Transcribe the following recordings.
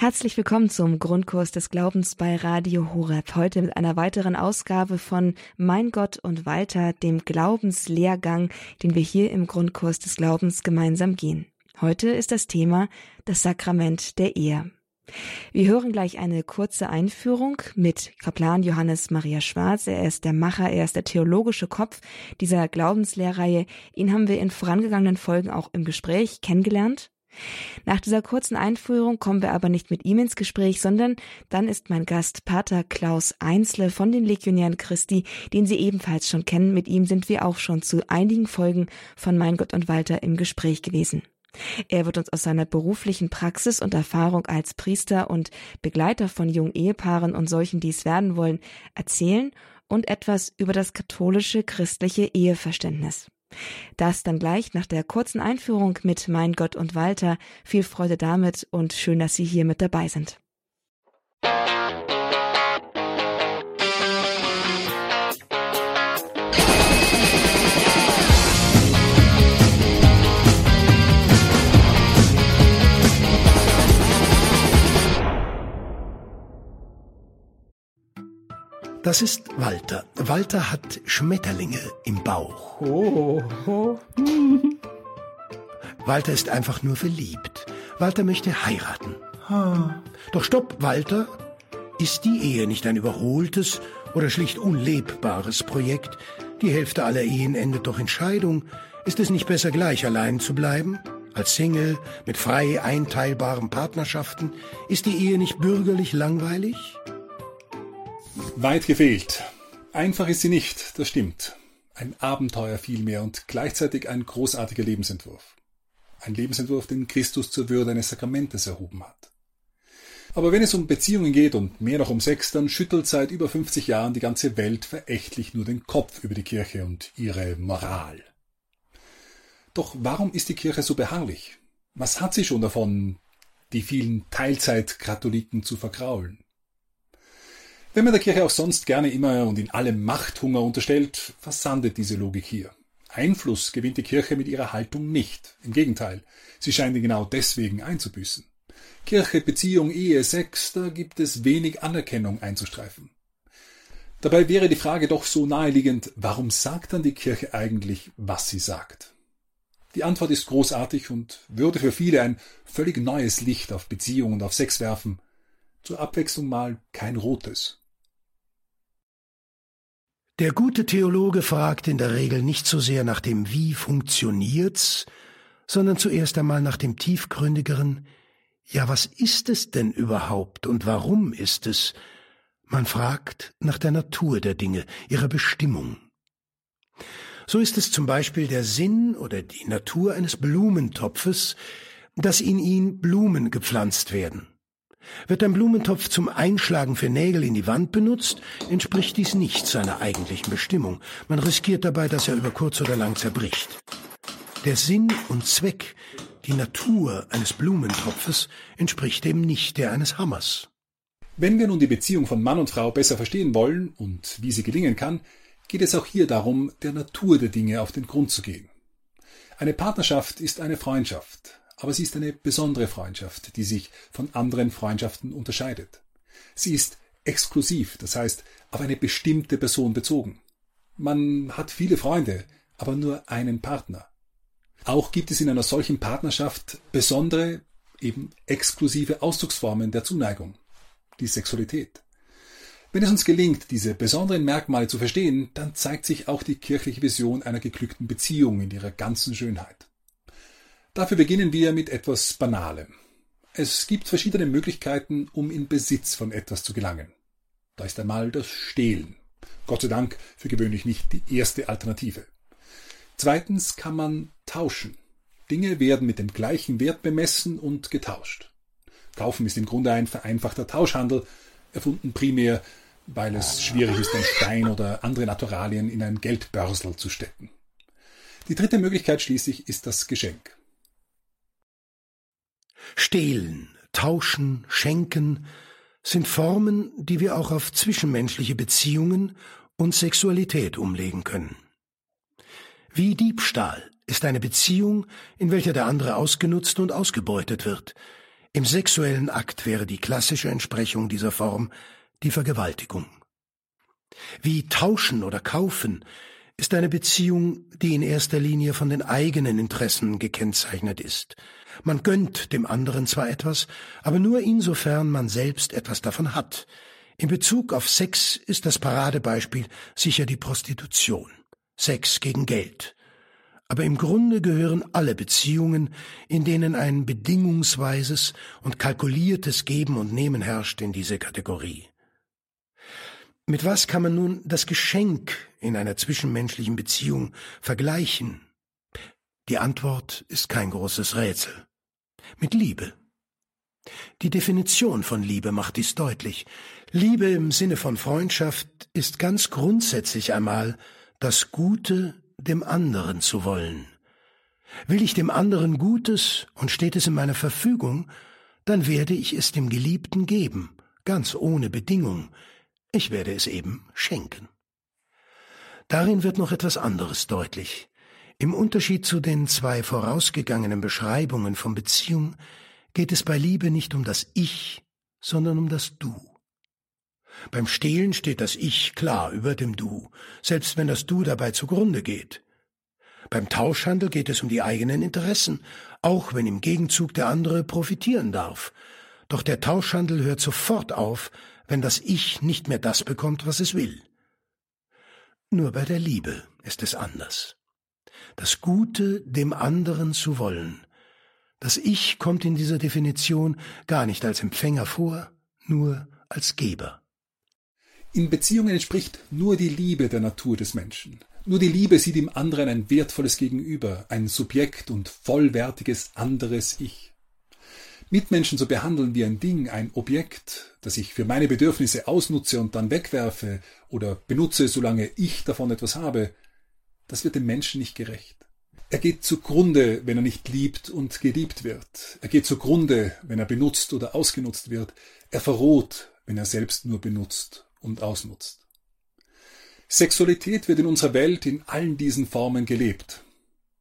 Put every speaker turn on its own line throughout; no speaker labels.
Herzlich willkommen zum Grundkurs des Glaubens bei Radio Horeb. Heute mit einer weiteren Ausgabe von Mein Gott und Walter, dem Glaubenslehrgang, den wir hier im Grundkurs des Glaubens gemeinsam gehen. Heute ist das Thema das Sakrament der Ehe. Wir hören gleich eine kurze Einführung mit Kaplan Johannes Maria Schwarz. Er ist der Macher, er ist der theologische Kopf dieser Glaubenslehrreihe. Ihn haben wir in vorangegangenen Folgen auch im Gespräch kennengelernt. Nach dieser kurzen Einführung kommen wir aber nicht mit ihm ins Gespräch, sondern dann ist mein Gast Pater Klaus Einzle von den Legionären Christi, den Sie ebenfalls schon kennen. Mit ihm sind wir auch schon zu einigen Folgen von Mein Gott und Walter im Gespräch gewesen. Er wird uns aus seiner beruflichen Praxis und Erfahrung als Priester und Begleiter von jungen Ehepaaren und solchen, die es werden wollen, erzählen und etwas über das katholische christliche Eheverständnis. Das dann gleich nach der kurzen Einführung mit Mein Gott und Walter. Viel Freude damit und schön, dass Sie hier mit dabei sind.
Das ist Walter. Walter hat Schmetterlinge im Bauch.
Oh, oh.
Walter ist einfach nur verliebt. Walter möchte heiraten. Doch stopp, Walter. Ist die Ehe nicht ein überholtes oder schlicht unlebbares Projekt? Die Hälfte aller Ehen endet doch in Scheidung. Ist es nicht besser, gleich allein zu bleiben? Als Single, mit frei einteilbaren Partnerschaften? Ist die Ehe nicht bürgerlich langweilig?
Weit gefehlt. Einfach ist sie nicht, das stimmt. Ein Abenteuer vielmehr und gleichzeitig ein großartiger Lebensentwurf. Ein Lebensentwurf, den Christus zur Würde eines Sakramentes erhoben hat. Aber wenn es um Beziehungen geht und mehr noch um Sex, dann schüttelt seit über 50 Jahren die ganze Welt verächtlich nur den Kopf über die Kirche und ihre Moral. Doch warum ist die Kirche so beharrlich? Was hat sie schon davon, die vielen Teilzeitkatholiken zu vergraulen? Wenn man der Kirche auch sonst gerne immer und in allem Machthunger unterstellt, versandet diese Logik hier. Einfluss gewinnt die Kirche mit ihrer Haltung nicht. Im Gegenteil, sie scheint ihn genau deswegen einzubüßen. Kirche, Beziehung, Ehe, Sex, da gibt es wenig Anerkennung einzustreifen. Dabei wäre die Frage doch so naheliegend, warum sagt dann die Kirche eigentlich, was sie sagt? Die Antwort ist großartig und würde für viele ein völlig neues Licht auf Beziehung und auf Sex werfen. Zur Abwechslung mal kein rotes.
Der gute Theologe fragt in der Regel nicht so sehr nach dem Wie funktioniert's, sondern zuerst einmal nach dem tiefgründigeren Ja, was ist es denn überhaupt und warum ist es? Man fragt nach der Natur der Dinge, ihrer Bestimmung. So ist es zum Beispiel der Sinn oder die Natur eines Blumentopfes, dass in ihn Blumen gepflanzt werden. Wird ein Blumentopf zum Einschlagen für Nägel in die Wand benutzt, entspricht dies nicht seiner eigentlichen Bestimmung. Man riskiert dabei, dass er über kurz oder lang zerbricht. Der Sinn und Zweck, die Natur eines Blumentopfes entspricht dem nicht der eines Hammers.
Wenn wir nun die Beziehung von Mann und Frau besser verstehen wollen und wie sie gelingen kann, geht es auch hier darum, der Natur der Dinge auf den Grund zu gehen. Eine Partnerschaft ist eine Freundschaft, aber sie ist eine besondere Freundschaft, die sich von anderen Freundschaften unterscheidet. Sie ist exklusiv, das heißt auf eine bestimmte Person bezogen. Man hat viele Freunde, aber nur einen Partner. Auch gibt es in einer solchen Partnerschaft besondere, eben exklusive Ausdrucksformen der Zuneigung, die Sexualität. Wenn es uns gelingt, diese besonderen Merkmale zu verstehen, dann zeigt sich auch die kirchliche Vision einer geglückten Beziehung in ihrer ganzen Schönheit. Dafür beginnen wir mit etwas Banalem. Es gibt verschiedene Möglichkeiten, um in Besitz von etwas zu gelangen. Da ist einmal das Stehlen. Gott sei Dank für gewöhnlich nicht die erste Alternative. Zweitens kann man tauschen. Dinge werden mit dem gleichen Wert bemessen und getauscht. Kaufen ist im Grunde ein vereinfachter Tauschhandel, erfunden primär, weil es schwierig ist, ein Stein oder andere Naturalien in ein Geldbörsel zu stecken. Die dritte Möglichkeit schließlich ist das Geschenk.
Stehlen, tauschen, schenken sind Formen, die wir auch auf zwischenmenschliche Beziehungen und Sexualität umlegen können. Wie Diebstahl ist eine Beziehung, in welcher der andere ausgenutzt und ausgebeutet wird. Im sexuellen Akt wäre die klassische Entsprechung dieser Form die Vergewaltigung. Wie tauschen oder kaufen ist eine Beziehung, die in erster Linie von den eigenen Interessen gekennzeichnet ist. Man gönnt dem anderen zwar etwas, aber nur insofern man selbst etwas davon hat. In Bezug auf Sex ist das Paradebeispiel sicher die Prostitution. Sex gegen Geld. Aber im Grunde gehören alle Beziehungen, in denen ein bedingungsweises und kalkuliertes Geben und Nehmen herrscht, in diese Kategorie. Mit was kann man nun das Geschenk in einer zwischenmenschlichen Beziehung vergleichen? Die Antwort ist kein großes Rätsel. Mit Liebe. Die Definition von Liebe macht dies deutlich. Liebe im Sinne von Freundschaft ist ganz grundsätzlich einmal das Gute dem anderen zu wollen. Will ich dem anderen Gutes und steht es in meiner Verfügung, dann werde ich es dem Geliebten geben, ganz ohne Bedingung, ich werde es eben schenken. Darin wird noch etwas anderes deutlich. Im Unterschied zu den zwei vorausgegangenen Beschreibungen von Beziehung geht es bei Liebe nicht um das Ich, sondern um das Du. Beim Stehlen steht das Ich klar über dem Du, selbst wenn das Du dabei zugrunde geht. Beim Tauschhandel geht es um die eigenen Interessen, auch wenn im Gegenzug der andere profitieren darf. Doch der Tauschhandel hört sofort auf, wenn das Ich nicht mehr das bekommt, was es will. Nur bei der Liebe ist es anders. Das Gute dem anderen zu wollen. Das Ich kommt in dieser Definition gar nicht als Empfänger vor, nur als Geber.
In Beziehungen entspricht nur die Liebe der Natur des Menschen. Nur die Liebe sieht im anderen ein wertvolles Gegenüber, ein Subjekt und vollwertiges anderes Ich. Mitmenschen zu behandeln wie ein Ding, ein Objekt, das ich für meine Bedürfnisse ausnutze und dann wegwerfe oder benutze, solange ich davon etwas habe, das wird dem Menschen nicht gerecht. Er geht zugrunde, wenn er nicht liebt und geliebt wird. Er geht zugrunde, wenn er benutzt oder ausgenutzt wird. Er verroht, wenn er selbst nur benutzt und ausnutzt. Sexualität wird in unserer Welt in allen diesen Formen gelebt.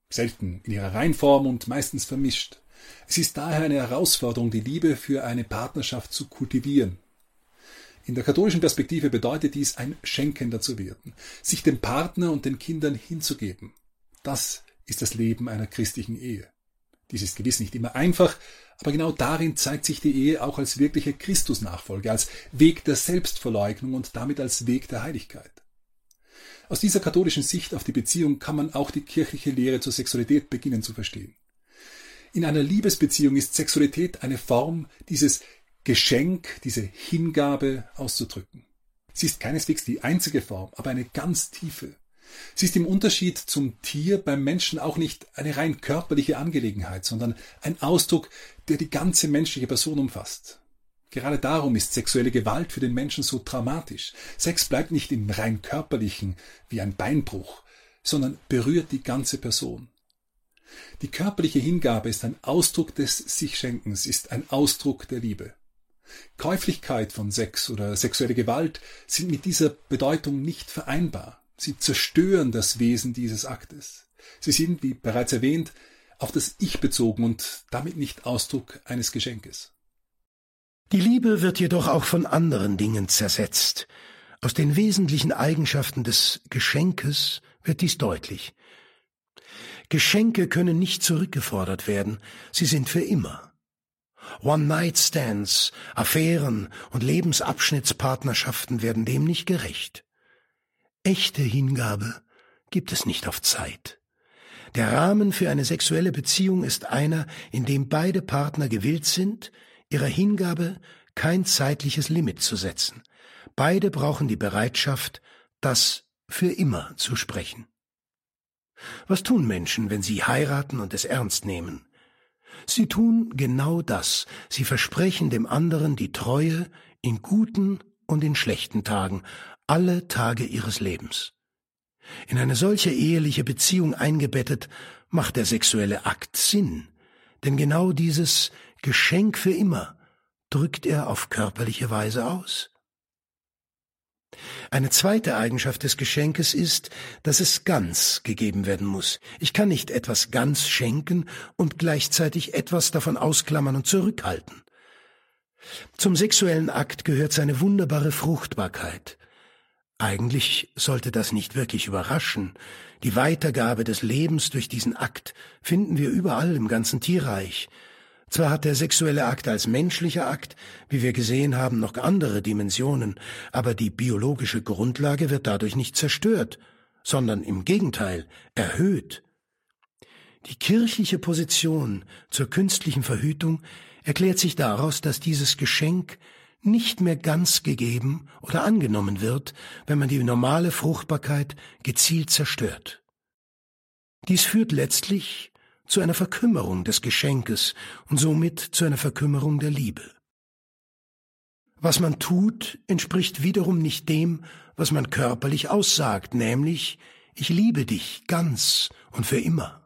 Selten in ihrer Reinform und meistens vermischt. Es ist daher eine Herausforderung, die Liebe für eine Partnerschaft zu kultivieren. In der katholischen Perspektive bedeutet dies, ein Schenkender zu werden, sich dem Partner und den Kindern hinzugeben. Das ist das Leben einer christlichen Ehe. Dies ist gewiss nicht immer einfach, aber genau darin zeigt sich die Ehe auch als wirkliche Christusnachfolge, als Weg der Selbstverleugnung und damit als Weg der Heiligkeit. Aus dieser katholischen Sicht auf die Beziehung kann man auch die kirchliche Lehre zur Sexualität beginnen zu verstehen. In einer Liebesbeziehung ist Sexualität eine Form, dieses Geschenk, diese Hingabe auszudrücken. Sie ist keineswegs die einzige Form, aber eine ganz tiefe. Sie ist im Unterschied zum Tier beim Menschen auch nicht eine rein körperliche Angelegenheit, sondern ein Ausdruck, der die ganze menschliche Person umfasst. Gerade darum ist sexuelle Gewalt für den Menschen so dramatisch. Sex bleibt nicht im rein körperlichen wie ein Beinbruch, sondern berührt die ganze Person. Die körperliche Hingabe ist ein Ausdruck des Sichschenkens, ist ein Ausdruck der Liebe. Käuflichkeit von Sex oder sexuelle Gewalt sind mit dieser Bedeutung nicht vereinbar. Sie zerstören das Wesen dieses Aktes. Sie sind, wie bereits erwähnt, auf das Ich bezogen und damit nicht Ausdruck eines Geschenkes.
Die Liebe wird jedoch auch von anderen Dingen zersetzt. Aus den wesentlichen Eigenschaften des Geschenkes wird dies deutlich. Geschenke können nicht zurückgefordert werden, sie sind für immer. One-Night-Stands, Affären und Lebensabschnittspartnerschaften werden dem nicht gerecht. Echte Hingabe gibt es nicht auf Zeit. Der Rahmen für eine sexuelle Beziehung ist einer, in dem beide Partner gewillt sind, ihrer Hingabe kein zeitliches Limit zu setzen. Beide brauchen die Bereitschaft, das für immer zu sprechen. Was tun Menschen, wenn sie heiraten und es ernst nehmen? Sie tun genau das. Sie versprechen dem anderen die Treue in guten und in schlechten Tagen, alle Tage ihres Lebens. In eine solche eheliche Beziehung eingebettet, macht der sexuelle Akt Sinn, denn genau dieses Geschenk für immer drückt er auf körperliche Weise aus. Eine zweite Eigenschaft des Geschenkes ist, dass es ganz gegeben werden muss. Ich kann nicht etwas ganz schenken und gleichzeitig etwas davon ausklammern und zurückhalten. Zum sexuellen Akt gehört seine wunderbare Fruchtbarkeit. Eigentlich sollte das nicht wirklich überraschen. Die Weitergabe des Lebens durch diesen Akt finden wir überall im ganzen Tierreich. Zwar hat der sexuelle Akt als menschlicher Akt, wie wir gesehen haben, noch andere Dimensionen, aber die biologische Grundlage wird dadurch nicht zerstört, sondern im Gegenteil erhöht. Die kirchliche Position zur künstlichen Verhütung erklärt sich daraus, dass dieses Geschenk nicht mehr ganz gegeben oder angenommen wird, wenn man die normale Fruchtbarkeit gezielt zerstört. Dies führt letztlich zu einer Verkümmerung des Geschenkes und somit zu einer Verkümmerung der Liebe. Was man tut, entspricht wiederum nicht dem, was man körperlich aussagt, nämlich ich liebe dich ganz und für immer.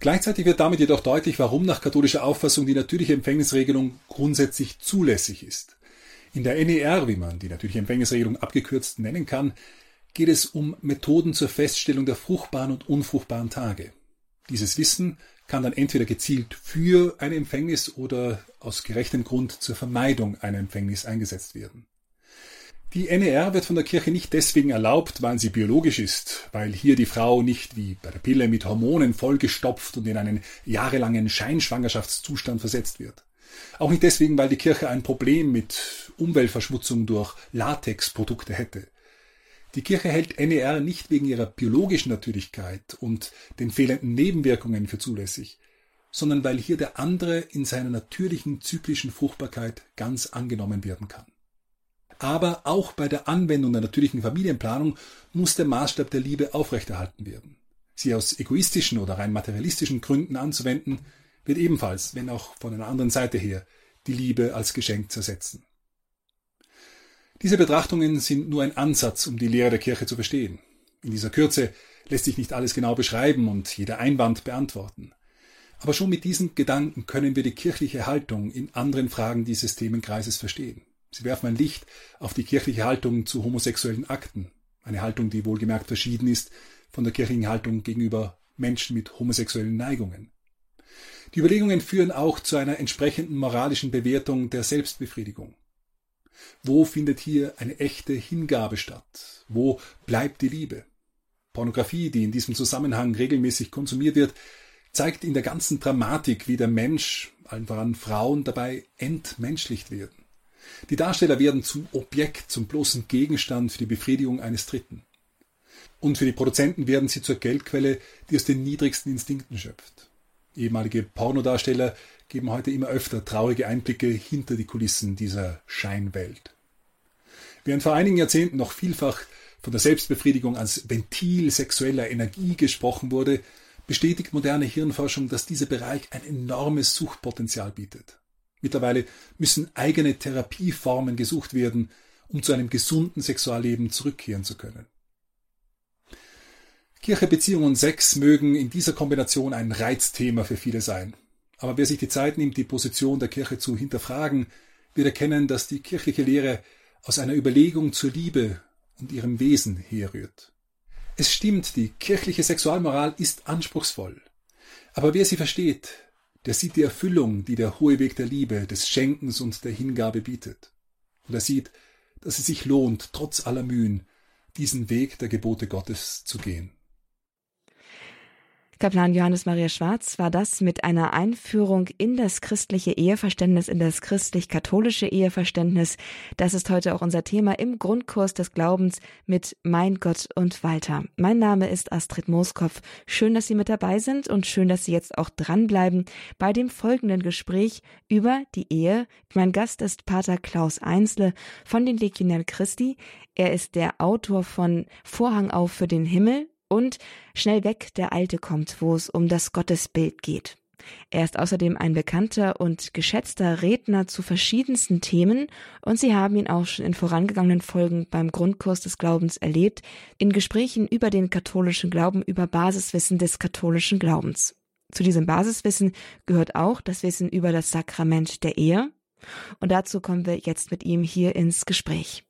Gleichzeitig wird damit jedoch deutlich, warum nach katholischer Auffassung die natürliche Empfängnisregelung grundsätzlich zulässig ist. In der NER, wie man die natürliche Empfängnisregelung abgekürzt nennen kann, geht es um Methoden zur Feststellung der fruchtbaren und unfruchtbaren Tage. Dieses Wissen kann dann entweder gezielt für eine Empfängnis oder aus gerechtem Grund zur Vermeidung einer Empfängnis eingesetzt werden. Die NER wird von der Kirche nicht deswegen erlaubt, weil sie biologisch ist, weil hier die Frau nicht wie bei der Pille mit Hormonen vollgestopft und in einen jahrelangen Scheinschwangerschaftszustand versetzt wird. Auch nicht deswegen, weil die Kirche ein Problem mit Umweltverschmutzung durch Latexprodukte hätte. Die Kirche hält NER nicht wegen ihrer biologischen Natürlichkeit und den fehlenden Nebenwirkungen für zulässig, sondern weil hier der andere in seiner natürlichen zyklischen Fruchtbarkeit ganz angenommen werden kann. Aber auch bei der Anwendung der natürlichen Familienplanung muss der Maßstab der Liebe aufrechterhalten werden. Sie aus egoistischen oder rein materialistischen Gründen anzuwenden, wird ebenfalls, wenn auch von einer anderen Seite her, die Liebe als Geschenk zersetzen. Diese Betrachtungen sind nur ein Ansatz, um die Lehre der Kirche zu verstehen. In dieser Kürze lässt sich nicht alles genau beschreiben und jeder Einwand beantworten. Aber schon mit diesen Gedanken können wir die kirchliche Haltung in anderen Fragen dieses Themenkreises verstehen. Sie werfen ein Licht auf die kirchliche Haltung zu homosexuellen Akten, eine Haltung, die wohlgemerkt verschieden ist von der kirchlichen Haltung gegenüber Menschen mit homosexuellen Neigungen. Die Überlegungen führen auch zu einer entsprechenden moralischen Bewertung der Selbstbefriedigung. Wo findet hier eine echte Hingabe statt? Wo bleibt die Liebe? Pornografie, die in diesem Zusammenhang regelmäßig konsumiert wird, zeigt in der ganzen Dramatik, wie der Mensch, allen voran Frauen, dabei entmenschlicht werden. Die Darsteller werden zum Objekt, zum bloßen Gegenstand für die Befriedigung eines Dritten. Und für die Produzenten werden sie zur Geldquelle, die aus den niedrigsten Instinkten schöpft. Ehemalige Pornodarsteller geben heute immer öfter traurige Einblicke hinter die Kulissen dieser Scheinwelt. Während vor einigen Jahrzehnten noch vielfach von der Selbstbefriedigung als Ventil sexueller Energie gesprochen wurde, bestätigt moderne Hirnforschung, dass dieser Bereich ein enormes Suchtpotenzial bietet. Mittlerweile müssen eigene Therapieformen gesucht werden, um zu einem gesunden Sexualleben zurückkehren zu können. Kirche, Beziehung und Sex mögen in dieser Kombination ein Reizthema für viele sein. Aber wer sich die Zeit nimmt, die Position der Kirche zu hinterfragen, wird erkennen, dass die kirchliche Lehre aus einer Überlegung zur Liebe und ihrem Wesen herrührt. Es stimmt, die kirchliche Sexualmoral ist anspruchsvoll. Aber wer sie versteht, der sieht die Erfüllung, die der hohe Weg der Liebe, des Schenkens und der Hingabe bietet. Und er sieht, dass es sich lohnt, trotz aller Mühen, diesen Weg der Gebote Gottes zu gehen.
Kaplan Johannes Maria Schwarz war das mit einer Einführung in das christliche Eheverständnis, in das christlich-katholische Eheverständnis. Das ist heute auch unser Thema im Grundkurs des Glaubens mit Mein Gott und Walter. Mein Name ist Astrid Mooskopf. Schön, dass Sie mit dabei sind und schön, dass Sie jetzt auch dranbleiben bei dem folgenden Gespräch über die Ehe. Mein Gast ist Pater Klaus Einsle von den Legionären Christi. Er ist der Autor von Vorhang auf für den Himmel, und Schnell weg, der Alte kommt, wo es um das Gottesbild geht. Er ist außerdem ein bekannter und geschätzter Redner zu verschiedensten Themen und Sie haben ihn auch schon in vorangegangenen Folgen beim Grundkurs des Glaubens erlebt, in Gesprächen über den katholischen Glauben, über Basiswissen des katholischen Glaubens. Zu diesem Basiswissen gehört auch das Wissen über das Sakrament der Ehe, Und dazu kommen wir jetzt mit ihm hier ins Gespräch.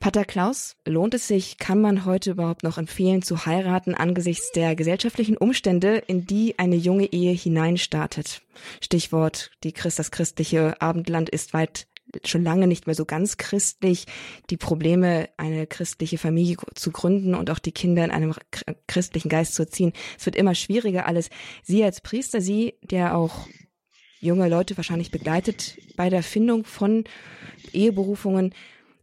Pater Klaus, lohnt es sich, kann man heute überhaupt noch empfehlen, zu heiraten angesichts der gesellschaftlichen Umstände, in die eine junge Ehe hineinstartet? Stichwort, die Christ, das christliche Abendland ist weit schon lange nicht mehr so ganz christlich. Die Probleme, eine christliche Familie zu gründen und auch die Kinder in einem christlichen Geist zu erziehen, es wird immer schwieriger alles. Sie als Priester, Sie, der auch junge Leute wahrscheinlich begleitet bei der Findung von Eheberufungen,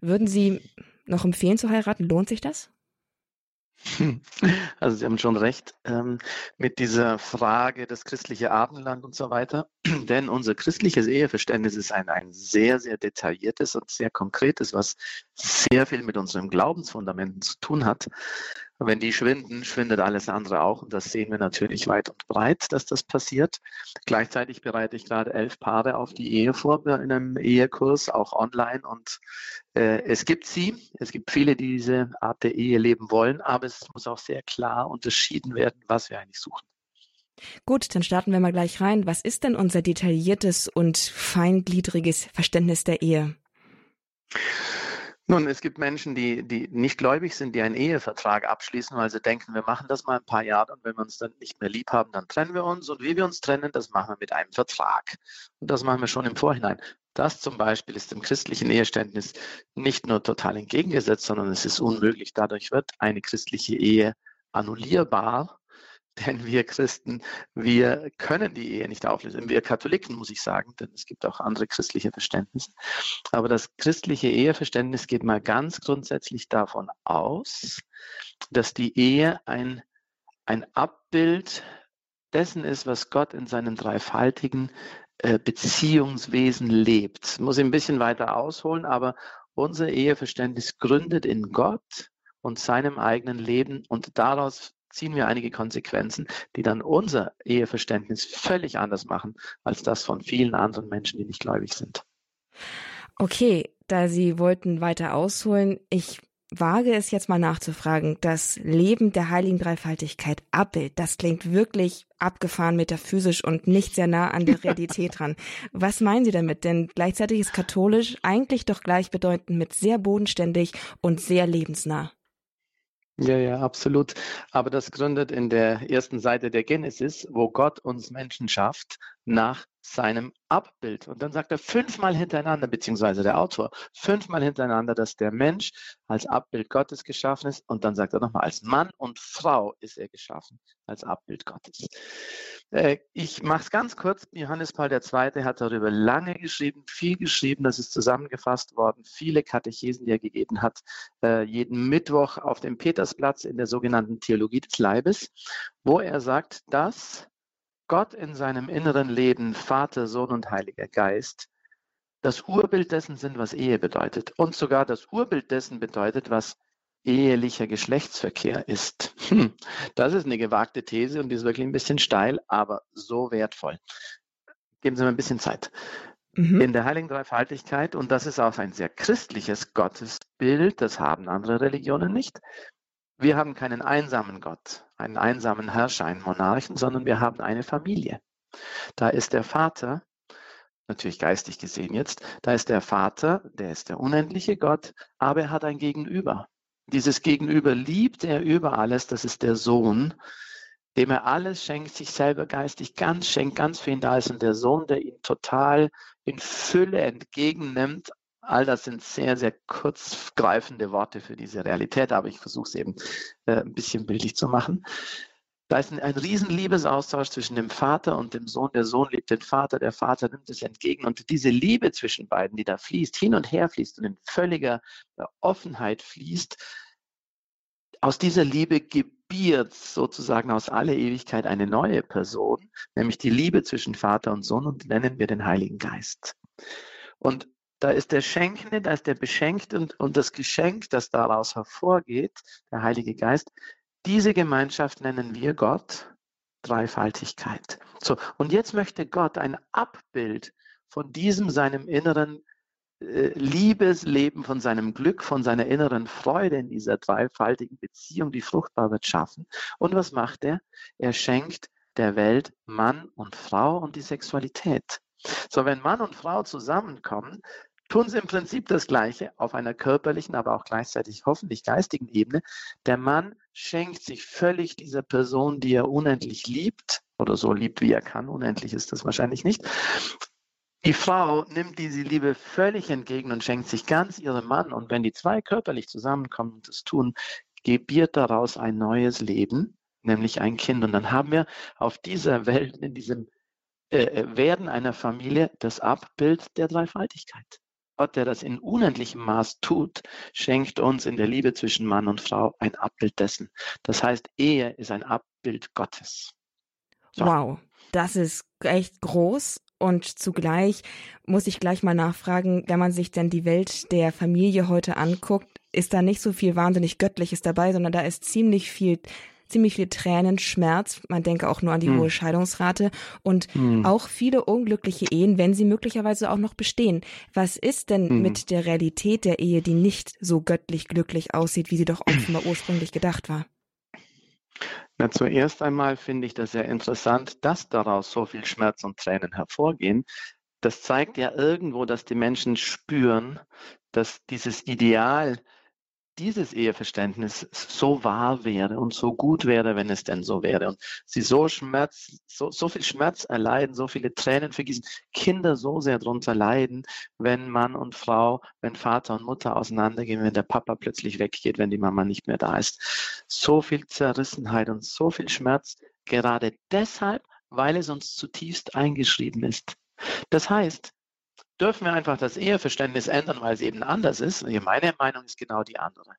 würden Sie noch empfehlen zu heiraten? Lohnt sich das?
Also Sie haben schon recht ähm, mit dieser Frage das christliche Abendland und so weiter. Denn unser christliches Eheverständnis ist ein, ein sehr, sehr detailliertes und sehr konkretes, was sehr viel mit unseren Glaubensfundamenten zu tun hat. Wenn die schwinden, schwindet alles andere auch. Und das sehen wir natürlich weit und breit, dass das passiert. Gleichzeitig bereite ich gerade elf Paare auf die Ehe vor in einem Ehekurs, auch online. Und äh, es gibt sie. Es gibt viele, die diese Art der Ehe leben wollen. Aber es muss auch sehr klar unterschieden werden, was wir eigentlich suchen.
Gut, dann starten wir mal gleich rein. Was ist denn unser detailliertes und feingliedriges Verständnis der Ehe?
Nun, es gibt Menschen, die, die nicht gläubig sind, die einen Ehevertrag abschließen, weil sie denken, wir machen das mal ein paar Jahre und wenn wir uns dann nicht mehr lieb haben, dann trennen wir uns. Und wie wir uns trennen, das machen wir mit einem Vertrag. Und das machen wir schon im Vorhinein. Das zum Beispiel ist im christlichen Eheständnis nicht nur total entgegengesetzt, sondern es ist unmöglich. Dadurch wird eine christliche Ehe annullierbar denn wir Christen, wir können die Ehe nicht auflösen. Wir Katholiken, muss ich sagen, denn es gibt auch andere christliche Verständnisse. Aber das christliche Eheverständnis geht mal ganz grundsätzlich davon aus, dass die Ehe ein, ein Abbild dessen ist, was Gott in seinem dreifaltigen äh, Beziehungswesen lebt. Muss ich ein bisschen weiter ausholen, aber unser Eheverständnis gründet in Gott und seinem eigenen Leben und daraus ziehen wir einige Konsequenzen, die dann unser Eheverständnis völlig anders machen als das von vielen anderen Menschen, die nicht gläubig sind.
Okay, da Sie wollten weiter ausholen, ich wage es jetzt mal nachzufragen. Das Leben der heiligen Dreifaltigkeit Abbild, das klingt wirklich abgefahren metaphysisch und nicht sehr nah an der Realität dran. Was meinen Sie damit? Denn gleichzeitig ist katholisch eigentlich doch gleichbedeutend mit sehr bodenständig und sehr lebensnah.
Ja, ja, absolut. Aber das gründet in der ersten Seite der Genesis, wo Gott uns Menschen schafft nach seinem Abbild. Und dann sagt er fünfmal hintereinander, beziehungsweise der Autor, fünfmal hintereinander, dass der Mensch als Abbild Gottes geschaffen ist. Und dann sagt er nochmal, als Mann und Frau ist er geschaffen, als Abbild Gottes. Äh, ich mache es ganz kurz. Johannes Paul II. hat darüber lange geschrieben, viel geschrieben. Das ist zusammengefasst worden. Viele Katechesen, die er gegeben hat, äh, jeden Mittwoch auf dem Petersplatz in der sogenannten Theologie des Leibes, wo er sagt, dass Gott in seinem inneren Leben, Vater, Sohn und Heiliger Geist, das Urbild dessen sind, was Ehe bedeutet. Und sogar das Urbild dessen bedeutet, was ehelicher Geschlechtsverkehr ist. Hm, das ist eine gewagte These und die ist wirklich ein bisschen steil, aber so wertvoll. Geben Sie mir ein bisschen Zeit. Mhm. In der Heiligen Dreifaltigkeit, und das ist auch ein sehr christliches Gottesbild, das haben andere Religionen nicht, wir haben keinen einsamen Gott, einen einsamen Herrscher, einen Monarchen, sondern wir haben eine Familie. Da ist der Vater, natürlich geistig gesehen jetzt, da ist der Vater, der ist der unendliche Gott, aber er hat ein Gegenüber. Dieses Gegenüber liebt er über alles, das ist der Sohn, dem er alles schenkt, sich selber geistig ganz schenkt, ganz für ihn da ist und der Sohn, der ihn total in Fülle entgegennimmt, All das sind sehr, sehr kurzgreifende Worte für diese Realität, aber ich versuche es eben äh, ein bisschen bildlich zu machen. Da ist ein, ein riesen Liebesaustausch zwischen dem Vater und dem Sohn. Der Sohn liebt den Vater, der Vater nimmt es entgegen. Und diese Liebe zwischen beiden, die da fließt, hin und her fließt und in völliger Offenheit fließt, aus dieser Liebe gebiert sozusagen aus aller Ewigkeit eine neue Person, nämlich die Liebe zwischen Vater und Sohn und nennen wir den Heiligen Geist. Und da ist der Schenkende, da ist der Beschenkte und, und das Geschenk, das daraus hervorgeht, der Heilige Geist. Diese Gemeinschaft nennen wir Gott Dreifaltigkeit. So, und jetzt möchte Gott ein Abbild von diesem seinem inneren äh, Liebesleben, von seinem Glück, von seiner inneren Freude in dieser dreifaltigen Beziehung, die fruchtbar wird, schaffen. Und was macht er? Er schenkt der Welt Mann und Frau und die Sexualität. So, wenn Mann und Frau zusammenkommen, tun sie im Prinzip das Gleiche auf einer körperlichen, aber auch gleichzeitig hoffentlich geistigen Ebene. Der Mann schenkt sich völlig dieser Person, die er unendlich liebt oder so liebt, wie er kann. Unendlich ist das wahrscheinlich nicht. Die Frau nimmt diese Liebe völlig entgegen und schenkt sich ganz ihrem Mann. Und wenn die zwei körperlich zusammenkommen und das tun, gebiert daraus ein neues Leben, nämlich ein Kind. Und dann haben wir auf dieser Welt, in diesem äh, äh Werden einer Familie, das Abbild der Dreifaltigkeit. Gott, der das in unendlichem Maß tut, schenkt uns in der Liebe zwischen Mann und Frau ein Abbild dessen. Das heißt, Ehe ist ein Abbild Gottes.
So. Wow, das ist echt groß. Und zugleich muss ich gleich mal nachfragen, wenn man sich denn die Welt der Familie heute anguckt, ist da nicht so viel wahnsinnig Göttliches dabei, sondern da ist ziemlich viel ziemlich viel Tränen, Schmerz. Man denke auch nur an die hm. hohe Scheidungsrate und hm. auch viele unglückliche Ehen, wenn sie möglicherweise auch noch bestehen. Was ist denn hm. mit der Realität der Ehe, die nicht so göttlich glücklich aussieht, wie sie doch offenbar ursprünglich gedacht war?
Na, zuerst einmal finde ich das sehr interessant, dass daraus so viel Schmerz und Tränen hervorgehen. Das zeigt ja irgendwo, dass die Menschen spüren, dass dieses Ideal dieses Eheverständnis so wahr wäre und so gut wäre, wenn es denn so wäre. Und sie so Schmerz, so, so viel Schmerz erleiden, so viele Tränen vergießen, Kinder so sehr darunter leiden, wenn Mann und Frau, wenn Vater und Mutter auseinandergehen, wenn der Papa plötzlich weggeht, wenn die Mama nicht mehr da ist. So viel Zerrissenheit und so viel Schmerz, gerade deshalb, weil es uns zutiefst eingeschrieben ist. Das heißt, dürfen wir einfach das Eheverständnis ändern, weil es eben anders ist. Meine Meinung ist genau die andere.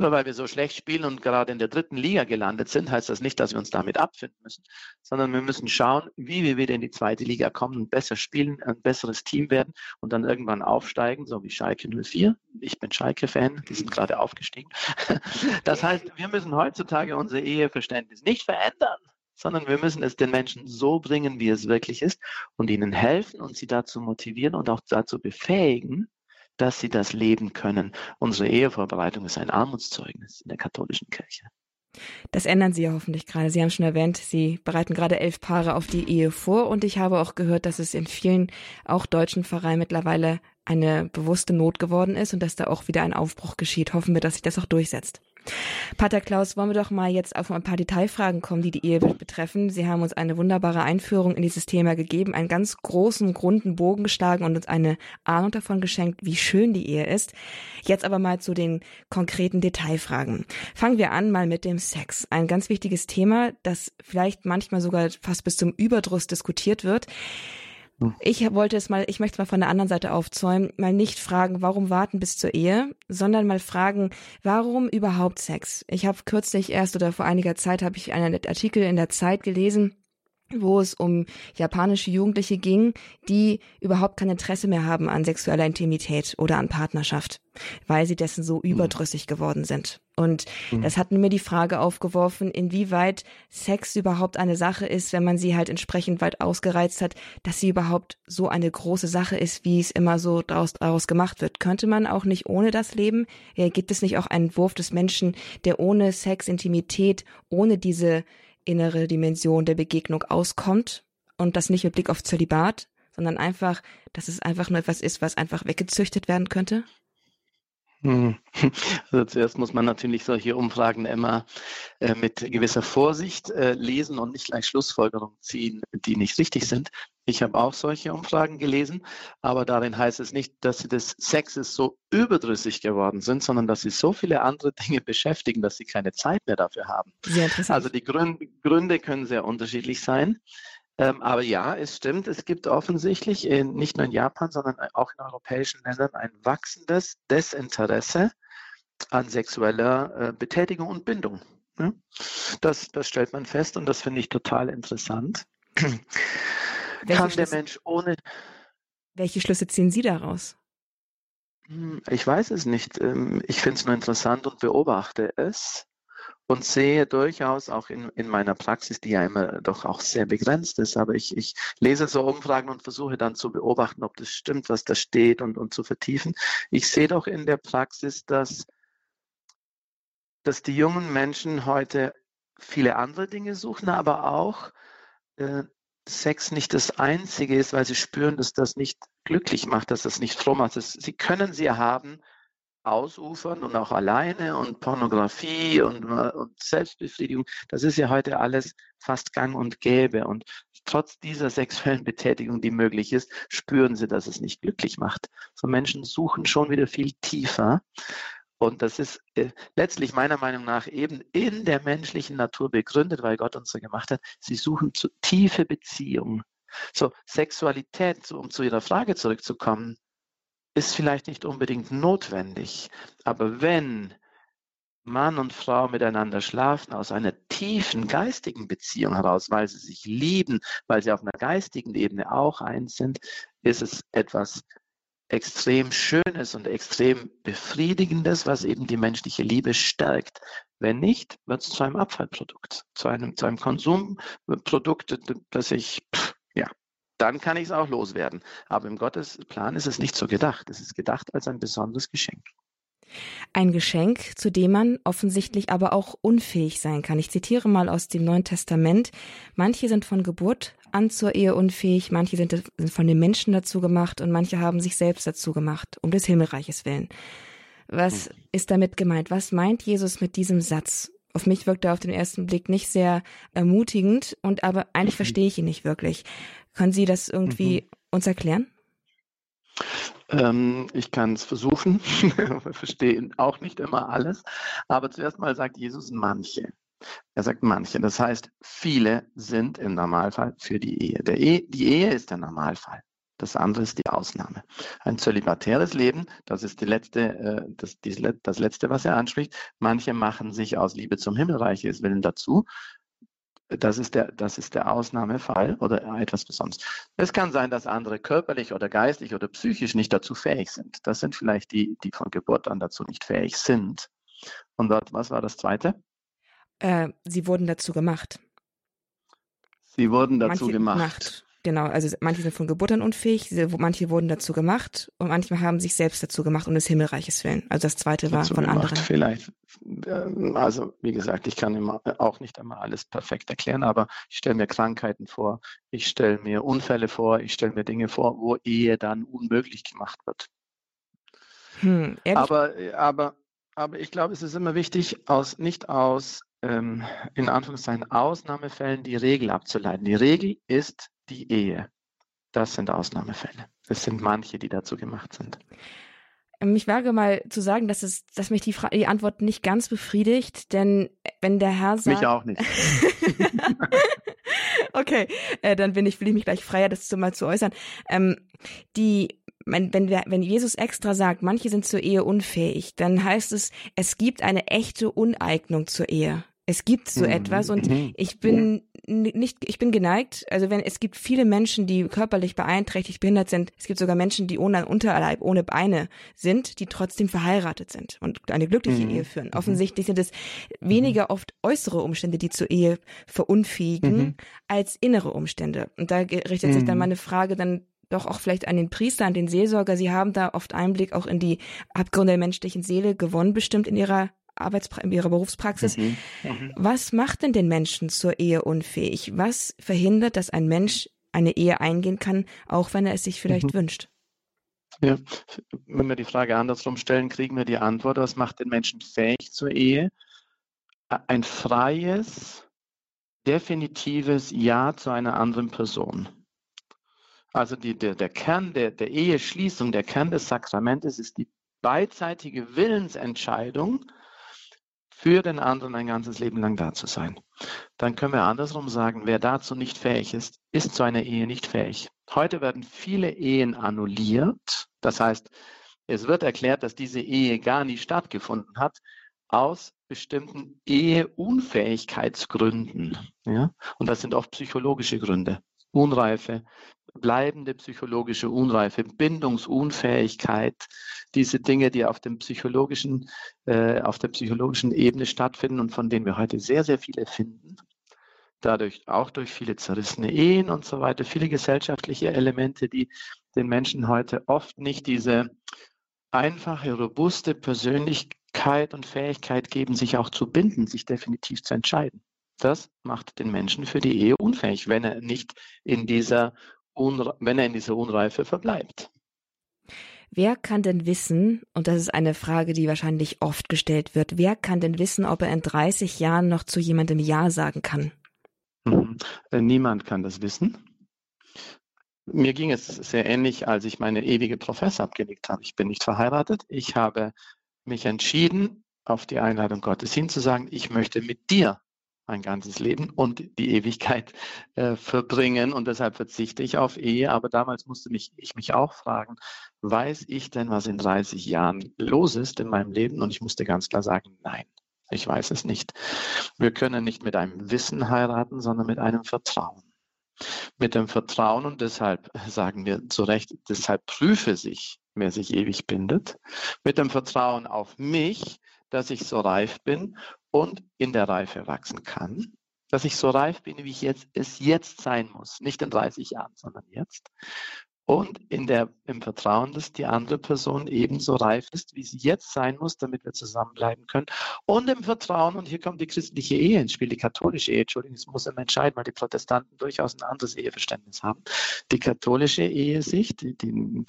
Nur weil wir so schlecht spielen und gerade in der dritten Liga gelandet sind, heißt das nicht, dass wir uns damit abfinden müssen, sondern wir müssen schauen, wie wir wieder in die zweite Liga kommen und besser spielen, ein besseres Team werden und dann irgendwann aufsteigen, so wie Schalke 04. Ich bin Schalke-Fan, die sind gerade aufgestiegen. Das heißt, wir müssen heutzutage unser Eheverständnis nicht verändern, sondern wir müssen es den Menschen so bringen, wie es wirklich ist und ihnen helfen und sie dazu motivieren und auch dazu befähigen, dass sie das leben können. Unsere Ehevorbereitung ist ein Armutszeugnis in der katholischen Kirche.
Das ändern Sie ja hoffentlich gerade. Sie haben schon erwähnt, Sie bereiten gerade elf Paare auf die Ehe vor und ich habe auch gehört, dass es in vielen, auch deutschen Pfarreien mittlerweile eine bewusste Not geworden ist und dass da auch wieder ein Aufbruch geschieht. Hoffen wir, dass sich das auch durchsetzt. Pater Klaus, wollen wir doch mal jetzt auf ein paar Detailfragen kommen, die die Ehe betreffen. Sie haben uns eine wunderbare Einführung in dieses Thema gegeben, einen ganz großen, runden Bogen geschlagen und uns eine Ahnung davon geschenkt, wie schön die Ehe ist. Jetzt aber mal zu den konkreten Detailfragen. Fangen wir an mal mit dem Sex. Ein ganz wichtiges Thema, das vielleicht manchmal sogar fast bis zum Überdruss diskutiert wird. Ich wollte es mal, ich möchte es mal von der anderen Seite aufzäumen, mal nicht fragen, warum warten bis zur Ehe, sondern mal fragen, warum überhaupt Sex? Ich habe kürzlich erst oder vor einiger Zeit habe ich einen Artikel in der Zeit gelesen, wo es um japanische Jugendliche ging, die überhaupt kein Interesse mehr haben an sexueller Intimität oder an Partnerschaft, weil sie dessen so mhm. überdrüssig geworden sind. Und mhm. das hat mir die Frage aufgeworfen, inwieweit Sex überhaupt eine Sache ist, wenn man sie halt entsprechend weit ausgereizt hat, dass sie überhaupt so eine große Sache ist, wie es immer so daraus, daraus gemacht wird. Könnte man auch nicht ohne das leben? Gibt es nicht auch einen Wurf des Menschen, der ohne Sex, Intimität, ohne diese innere Dimension der Begegnung auskommt und das nicht mit Blick auf Zölibat, sondern einfach, dass es einfach nur etwas ist, was einfach weggezüchtet werden könnte?
Hm. Also zuerst muss man natürlich solche Umfragen immer äh, mit gewisser Vorsicht äh, lesen und nicht gleich Schlussfolgerungen ziehen, die nicht richtig sind. Ich habe auch solche Umfragen gelesen, aber darin heißt es nicht, dass sie des Sexes so überdrüssig geworden sind, sondern dass sie so viele andere Dinge beschäftigen, dass sie keine Zeit mehr dafür haben. Sehr interessant. Also die Gründe können sehr unterschiedlich sein. Ähm, aber ja, es stimmt, es gibt offensichtlich in, nicht nur in Japan, sondern auch in europäischen Ländern ein wachsendes Desinteresse an sexueller äh, Betätigung und Bindung. Ja? Das, das stellt man fest und das finde ich total interessant. Kann der Mensch ohne.
Welche Schlüsse ziehen Sie daraus?
Hm, ich weiß es nicht. Ähm, ich finde es nur interessant und beobachte es und sehe durchaus auch in, in meiner Praxis, die ja immer doch auch sehr begrenzt ist, aber ich, ich lese so Umfragen und versuche dann zu beobachten, ob das stimmt, was da steht und, und zu vertiefen. Ich sehe doch in der Praxis, dass, dass die jungen Menschen heute viele andere Dinge suchen, aber auch äh, Sex nicht das Einzige ist, weil sie spüren, dass das nicht glücklich macht, dass das nicht froh macht. Das, sie können sie haben, ausufern und auch alleine und Pornografie und, und, Selbstbefriedigung. Das ist ja heute alles fast gang und gäbe. Und trotz dieser sexuellen Betätigung, die möglich ist, spüren sie, dass es nicht glücklich macht. So Menschen suchen schon wieder viel tiefer. Und das ist äh, letztlich meiner Meinung nach eben in der menschlichen Natur begründet, weil Gott uns so gemacht hat. Sie suchen zu tiefe Beziehungen. So, Sexualität, um zu Ihrer Frage zurückzukommen, ist vielleicht nicht unbedingt notwendig. Aber wenn Mann und Frau miteinander schlafen aus einer tiefen geistigen Beziehung heraus, weil sie sich lieben, weil sie auf einer geistigen Ebene auch eins sind, ist es etwas extrem Schönes und extrem Befriedigendes, was eben die menschliche Liebe stärkt. Wenn nicht, wird es zu einem Abfallprodukt, zu einem, zu einem Konsumprodukt, das ich, ja, dann kann ich es auch loswerden. Aber im Gottesplan ist es nicht so gedacht. Es ist gedacht als ein besonderes Geschenk.
Ein Geschenk, zu dem man offensichtlich aber auch unfähig sein kann. Ich zitiere mal aus dem Neuen Testament. Manche sind von Geburt an zur Ehe unfähig, manche sind von den Menschen dazu gemacht und manche haben sich selbst dazu gemacht, um des Himmelreiches willen. Was hm. ist damit gemeint? Was meint Jesus mit diesem Satz? Auf mich wirkt er auf den ersten Blick nicht sehr ermutigend und aber eigentlich verstehe ich ihn nicht wirklich. Können Sie das irgendwie mhm. uns erklären?
Ähm, ich kann es versuchen, verstehe auch nicht immer alles, aber zuerst mal sagt Jesus manche. Er sagt manche. Das heißt, viele sind im Normalfall für die Ehe. Ehe. Die Ehe ist der Normalfall. Das andere ist die Ausnahme. Ein zölibatäres Leben, das ist die letzte, äh, das, das letzte, was er anspricht. Manche machen sich aus Liebe zum Himmelreich willen dazu. Das ist, der, das ist der Ausnahmefall oder etwas Besonderes. Es kann sein, dass andere körperlich oder geistlich oder psychisch nicht dazu fähig sind. Das sind vielleicht die, die von Geburt an dazu nicht fähig sind. Und dort, was war das Zweite?
Äh, sie wurden dazu gemacht.
Sie wurden dazu manche gemacht.
Genau, also manche sind von Geburt an unfähig, manche wurden dazu gemacht und manche haben sich selbst dazu gemacht um des Himmelreiches willen. Also das zweite war von gemacht, anderen.
Vielleicht. Ähm, also wie gesagt, ich kann immer auch nicht einmal alles perfekt erklären, aber ich stelle mir Krankheiten vor, ich stelle mir Unfälle vor, ich stelle mir Dinge vor, wo Ehe dann unmöglich gemacht wird. Hm, aber, aber, aber ich glaube, es ist immer wichtig, aus, nicht aus ähm, in Anführungszeichen Ausnahmefällen die Regel abzuleiten. Die Regel ist die Ehe. Das sind Ausnahmefälle. Es sind manche, die dazu gemacht sind.
Ähm, ich wage mal zu sagen, dass, es, dass mich die, Fra die Antwort nicht ganz befriedigt, denn wenn der Herr sagt.
Mich auch nicht.
okay, äh, dann bin ich, fühle ich mich gleich freier, das mal zu äußern. Ähm, die, wenn, wenn, wenn Jesus extra sagt, manche sind zur Ehe unfähig, dann heißt es, es gibt eine echte Uneignung zur Ehe. Es gibt so mhm. etwas und mhm. ich bin nicht, ich bin geneigt, also wenn es gibt viele Menschen, die körperlich beeinträchtigt, behindert sind, es gibt sogar Menschen, die ohne Unterleib, ohne Beine sind, die trotzdem verheiratet sind und eine glückliche mhm. Ehe führen. Mhm. Offensichtlich sind es weniger oft äußere Umstände, die zur Ehe verunfähigen, mhm. als innere Umstände. Und da richtet sich dann meine Frage dann doch auch vielleicht an den Priester, an den Seelsorger. Sie haben da oft Einblick auch in die Abgründe der menschlichen Seele gewonnen, bestimmt in ihrer Arbeitspra in ihrer Berufspraxis. Mhm. Mhm. Was macht denn den Menschen zur Ehe unfähig? Was verhindert, dass ein Mensch eine Ehe eingehen kann, auch wenn er es sich vielleicht mhm. wünscht?
Ja, wenn wir die Frage andersrum stellen, kriegen wir die Antwort, was macht den Menschen fähig zur Ehe? Ein freies, definitives Ja zu einer anderen Person. Also die, der, der Kern der, der Eheschließung, der Kern des Sakramentes ist die beidseitige Willensentscheidung, für den anderen ein ganzes Leben lang da zu sein. Dann können wir andersrum sagen, wer dazu nicht fähig ist, ist zu einer Ehe nicht fähig. Heute werden viele Ehen annulliert. Das heißt, es wird erklärt, dass diese Ehe gar nie stattgefunden hat, aus bestimmten Eheunfähigkeitsgründen. Ja? Und das sind oft psychologische Gründe. Unreife, bleibende psychologische Unreife, Bindungsunfähigkeit, diese Dinge, die auf dem psychologischen, äh, auf der psychologischen Ebene stattfinden und von denen wir heute sehr, sehr viele finden. Dadurch auch durch viele zerrissene Ehen und so weiter, viele gesellschaftliche Elemente, die den Menschen heute oft nicht diese einfache, robuste Persönlichkeit und Fähigkeit geben, sich auch zu binden, sich definitiv zu entscheiden. Das macht den Menschen für die Ehe unfähig, wenn er nicht in dieser, Unre wenn er in dieser Unreife verbleibt.
Wer kann denn wissen, und das ist eine Frage, die wahrscheinlich oft gestellt wird, wer kann denn wissen, ob er in 30 Jahren noch zu jemandem Ja sagen kann?
Mhm. Äh, niemand kann das wissen. Mir ging es sehr ähnlich, als ich meine ewige Professor abgelegt habe. Ich bin nicht verheiratet. Ich habe mich entschieden, auf die Einladung Gottes hinzusagen, ich möchte mit dir mein ganzes Leben und die Ewigkeit äh, verbringen und deshalb verzichte ich auf Ehe. Aber damals musste mich, ich mich auch fragen, weiß ich denn, was in 30 Jahren los ist in meinem Leben? Und ich musste ganz klar sagen, nein, ich weiß es nicht. Wir können nicht mit einem Wissen heiraten, sondern mit einem Vertrauen. Mit dem Vertrauen und deshalb sagen wir zu Recht, deshalb prüfe sich, wer sich ewig bindet. Mit dem Vertrauen auf mich, dass ich so reif bin und in der Reife wachsen kann. Dass ich so reif bin, wie ich jetzt, es jetzt sein muss. Nicht in 30 Jahren, sondern jetzt und in der, im Vertrauen, dass die andere Person ebenso reif ist, wie sie jetzt sein muss, damit wir zusammenbleiben können. Und im Vertrauen, und hier kommt die christliche Ehe ins Spiel, die katholische Ehe, Entschuldigung, das muss immer entscheiden, weil die Protestanten durchaus ein anderes Eheverständnis haben. Die katholische Ehesicht, die, die,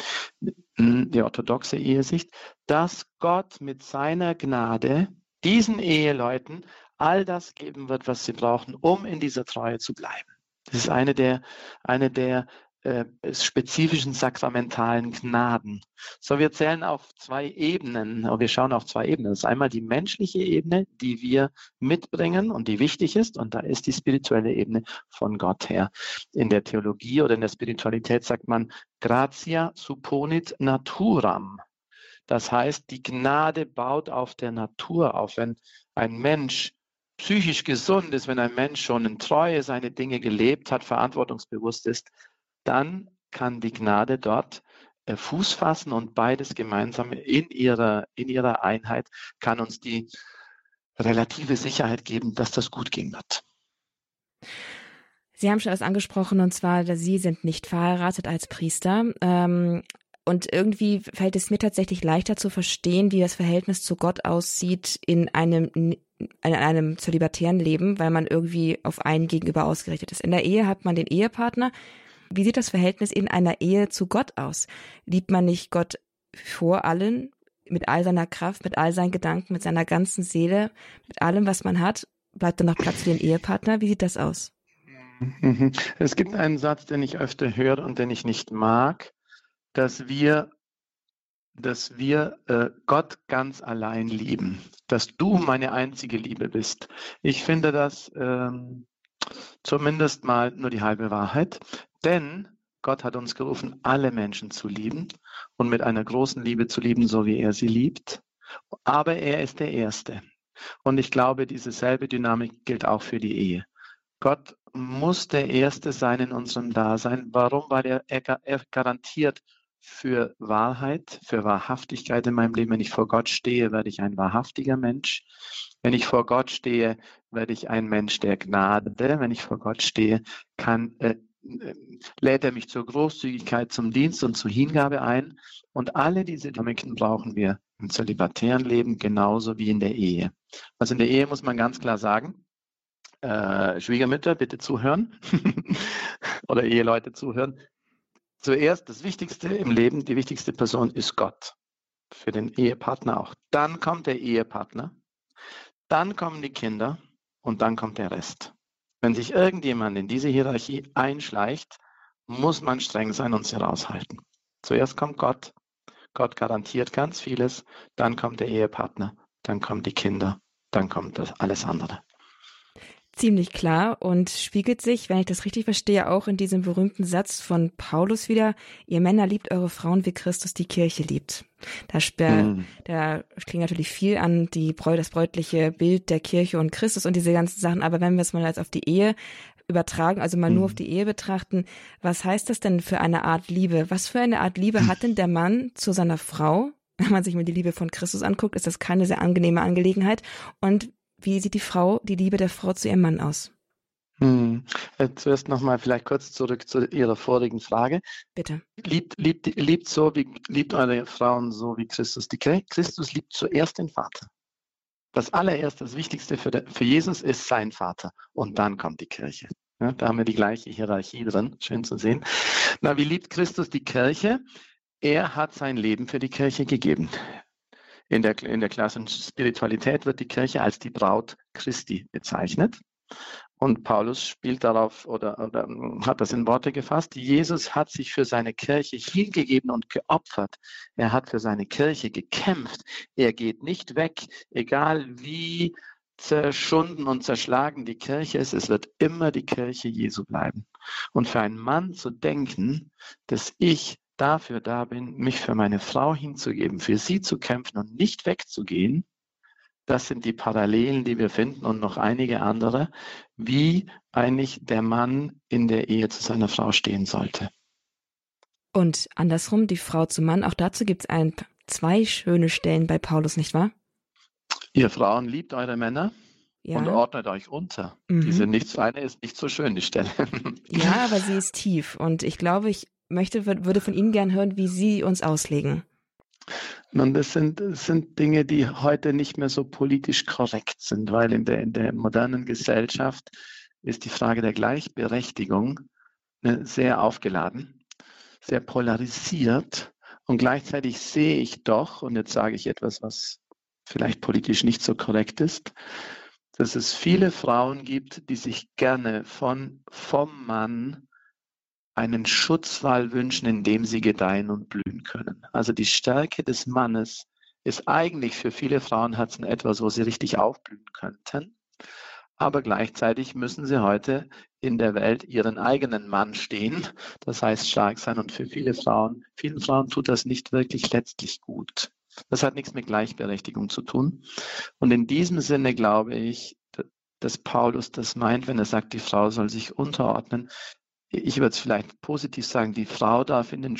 die orthodoxe Ehesicht, dass Gott mit seiner Gnade diesen Eheleuten all das geben wird, was sie brauchen, um in dieser Treue zu bleiben. Das ist eine der, eine der äh, spezifischen sakramentalen Gnaden. So, wir zählen auf zwei Ebenen, wir schauen auf zwei Ebenen. Das ist einmal die menschliche Ebene, die wir mitbringen und die wichtig ist, und da ist die spirituelle Ebene von Gott her. In der Theologie oder in der Spiritualität sagt man gratia supponit naturam. Das heißt, die Gnade baut auf der Natur auf. Wenn ein Mensch psychisch gesund ist, wenn ein Mensch schon in Treue seine Dinge gelebt hat, verantwortungsbewusst ist, dann kann die Gnade dort äh, Fuß fassen und beides gemeinsam in ihrer, in ihrer Einheit kann uns die relative Sicherheit geben, dass das gut gehen wird.
Sie haben schon was angesprochen, und zwar, Sie sind nicht verheiratet als Priester. Ähm, und irgendwie fällt es mir tatsächlich leichter zu verstehen, wie das Verhältnis zu Gott aussieht in einem, in einem zölibatären Leben, weil man irgendwie auf einen gegenüber ausgerichtet ist. In der Ehe hat man den Ehepartner, wie sieht das Verhältnis in einer Ehe zu Gott aus? Liebt man nicht Gott vor allen, mit all seiner Kraft, mit all seinen Gedanken, mit seiner ganzen Seele, mit allem, was man hat? Bleibt dann noch Platz für den Ehepartner? Wie sieht das aus?
Mhm. Es gibt einen Satz, den ich öfter höre und den ich nicht mag, dass wir, dass wir äh, Gott ganz allein lieben, dass du meine einzige Liebe bist. Ich finde das ähm, zumindest mal nur die halbe Wahrheit. Denn Gott hat uns gerufen, alle Menschen zu lieben und mit einer großen Liebe zu lieben, so wie er sie liebt. Aber er ist der Erste. Und ich glaube, diese selbe Dynamik gilt auch für die Ehe. Gott muss der Erste sein in unserem Dasein. Warum? Weil er, er, er garantiert für Wahrheit, für Wahrhaftigkeit in meinem Leben. Wenn ich vor Gott stehe, werde ich ein wahrhaftiger Mensch. Wenn ich vor Gott stehe, werde ich ein Mensch der Gnade. Wenn ich vor Gott stehe, kann, äh, lädt er mich zur Großzügigkeit, zum Dienst und zur Hingabe ein. Und alle diese Dynamiken brauchen wir im zölibatären Leben genauso wie in der Ehe. Also in der Ehe muss man ganz klar sagen, äh, Schwiegermütter, bitte zuhören oder Eheleute zuhören. Zuerst das Wichtigste im Leben, die wichtigste Person ist Gott. Für den Ehepartner auch. Dann kommt der Ehepartner, dann kommen die Kinder und dann kommt der Rest. Wenn sich irgendjemand in diese Hierarchie einschleicht, muss man streng sein und sie raushalten. Zuerst kommt Gott. Gott garantiert ganz vieles. Dann kommt der Ehepartner. Dann kommen die Kinder. Dann kommt das alles andere
ziemlich klar und spiegelt sich, wenn ich das richtig verstehe, auch in diesem berühmten Satz von Paulus wieder, ihr Männer liebt eure Frauen, wie Christus die Kirche liebt. Da, mhm. da klingt natürlich viel an die das bräutliche Bild der Kirche und Christus und diese ganzen Sachen, aber wenn wir es mal jetzt auf die Ehe übertragen, also mal mhm. nur auf die Ehe betrachten, was heißt das denn für eine Art Liebe? Was für eine Art Liebe hat denn der Mann zu seiner Frau? Wenn man sich mal die Liebe von Christus anguckt, ist das keine sehr angenehme Angelegenheit. Und wie sieht die Frau, die Liebe der Frau zu ihrem Mann aus?
Hm. Äh, zuerst nochmal vielleicht kurz zurück zu Ihrer vorigen Frage.
Bitte.
Liebt, liebt, liebt so wie liebt eure Frauen so wie Christus. Die Christus liebt zuerst den Vater. Das allererste, das Wichtigste für, der, für Jesus ist sein Vater. Und dann kommt die Kirche. Ja, da haben wir die gleiche Hierarchie drin. Schön zu sehen. Na, wie liebt Christus die Kirche? Er hat sein Leben für die Kirche gegeben. In der, in der klassischen Spiritualität wird die Kirche als die Braut Christi bezeichnet. Und Paulus spielt darauf oder, oder, hat das in Worte gefasst. Jesus hat sich für seine Kirche hingegeben und geopfert. Er hat für seine Kirche gekämpft. Er geht nicht weg, egal wie zerschunden und zerschlagen die Kirche ist. Es wird immer die Kirche Jesu bleiben. Und für einen Mann zu denken, dass ich dafür da bin, mich für meine Frau hinzugeben, für sie zu kämpfen und nicht wegzugehen, das sind die Parallelen, die wir finden und noch einige andere, wie eigentlich der Mann in der Ehe zu seiner Frau stehen sollte.
Und andersrum, die Frau zum Mann, auch dazu gibt es ein, zwei schöne Stellen bei Paulus, nicht wahr?
Ihr Frauen liebt eure Männer ja. und ordnet euch unter. Mhm. Diese nichts, eine ist nicht so schön, die Stelle.
Ja, aber sie ist tief und ich glaube, ich möchte, würde von Ihnen gern hören, wie Sie uns auslegen.
Nun, das sind, sind Dinge, die heute nicht mehr so politisch korrekt sind, weil in der, in der modernen Gesellschaft ist die Frage der Gleichberechtigung ne, sehr aufgeladen, sehr polarisiert. Und gleichzeitig sehe ich doch, und jetzt sage ich etwas, was vielleicht politisch nicht so korrekt ist, dass es viele Frauen gibt, die sich gerne von, vom Mann einen Schutzwall wünschen, in dem sie gedeihen und blühen können. Also die Stärke des Mannes ist eigentlich für viele Frauenherzen etwas, wo sie richtig aufblühen könnten. Aber gleichzeitig müssen sie heute in der Welt ihren eigenen Mann stehen. Das heißt stark sein. Und für viele Frauen, vielen Frauen tut das nicht wirklich letztlich gut. Das hat nichts mit Gleichberechtigung zu tun. Und in diesem Sinne glaube ich, dass Paulus das meint, wenn er sagt, die Frau soll sich unterordnen, ich würde es vielleicht positiv sagen, die Frau darf in den,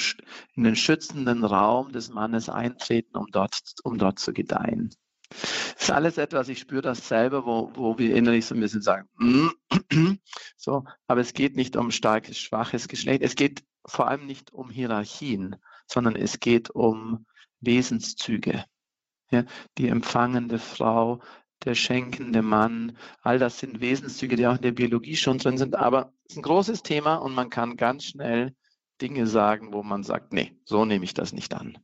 in den schützenden Raum des Mannes eintreten, um dort, um dort zu gedeihen. Das ist alles etwas, ich spüre das selber, wo, wo wir innerlich so ein bisschen sagen, mm, so, aber es geht nicht um starkes, schwaches Geschlecht. Es geht vor allem nicht um Hierarchien, sondern es geht um Wesenszüge. Ja, die empfangende Frau der schenkende Mann, all das sind Wesenszüge, die auch in der Biologie schon drin sind, aber ist ein großes Thema und man kann ganz schnell Dinge sagen, wo man sagt, nee, so nehme ich das nicht an.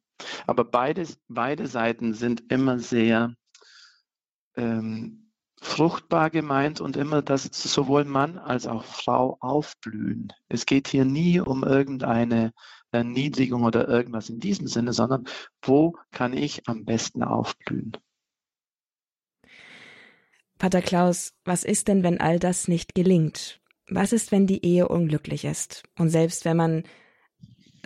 Aber beides, beide Seiten sind immer sehr ähm, fruchtbar gemeint und immer, dass sowohl Mann als auch Frau aufblühen. Es geht hier nie um irgendeine Erniedrigung oder irgendwas in diesem Sinne, sondern wo kann ich am besten aufblühen?
Pater Klaus, was ist denn, wenn all das nicht gelingt? Was ist, wenn die Ehe unglücklich ist? Und selbst wenn man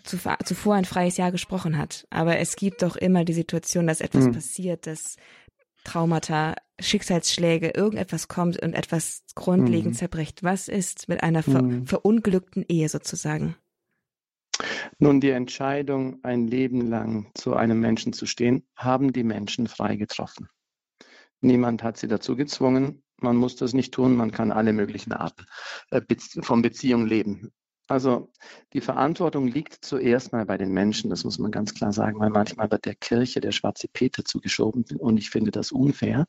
zuvor ein freies Jahr gesprochen hat, aber es gibt doch immer die Situation, dass etwas hm. passiert, dass Traumata, Schicksalsschläge, irgendetwas kommt und etwas grundlegend hm. zerbricht. Was ist mit einer ver hm. verunglückten Ehe sozusagen?
Nun, die Entscheidung, ein Leben lang zu einem Menschen zu stehen, haben die Menschen frei getroffen. Niemand hat sie dazu gezwungen. Man muss das nicht tun. Man kann alle möglichen Arten äh, von Beziehungen leben. Also die Verantwortung liegt zuerst mal bei den Menschen, das muss man ganz klar sagen, weil manchmal wird der Kirche der schwarze Peter zugeschoben und ich finde das unfair.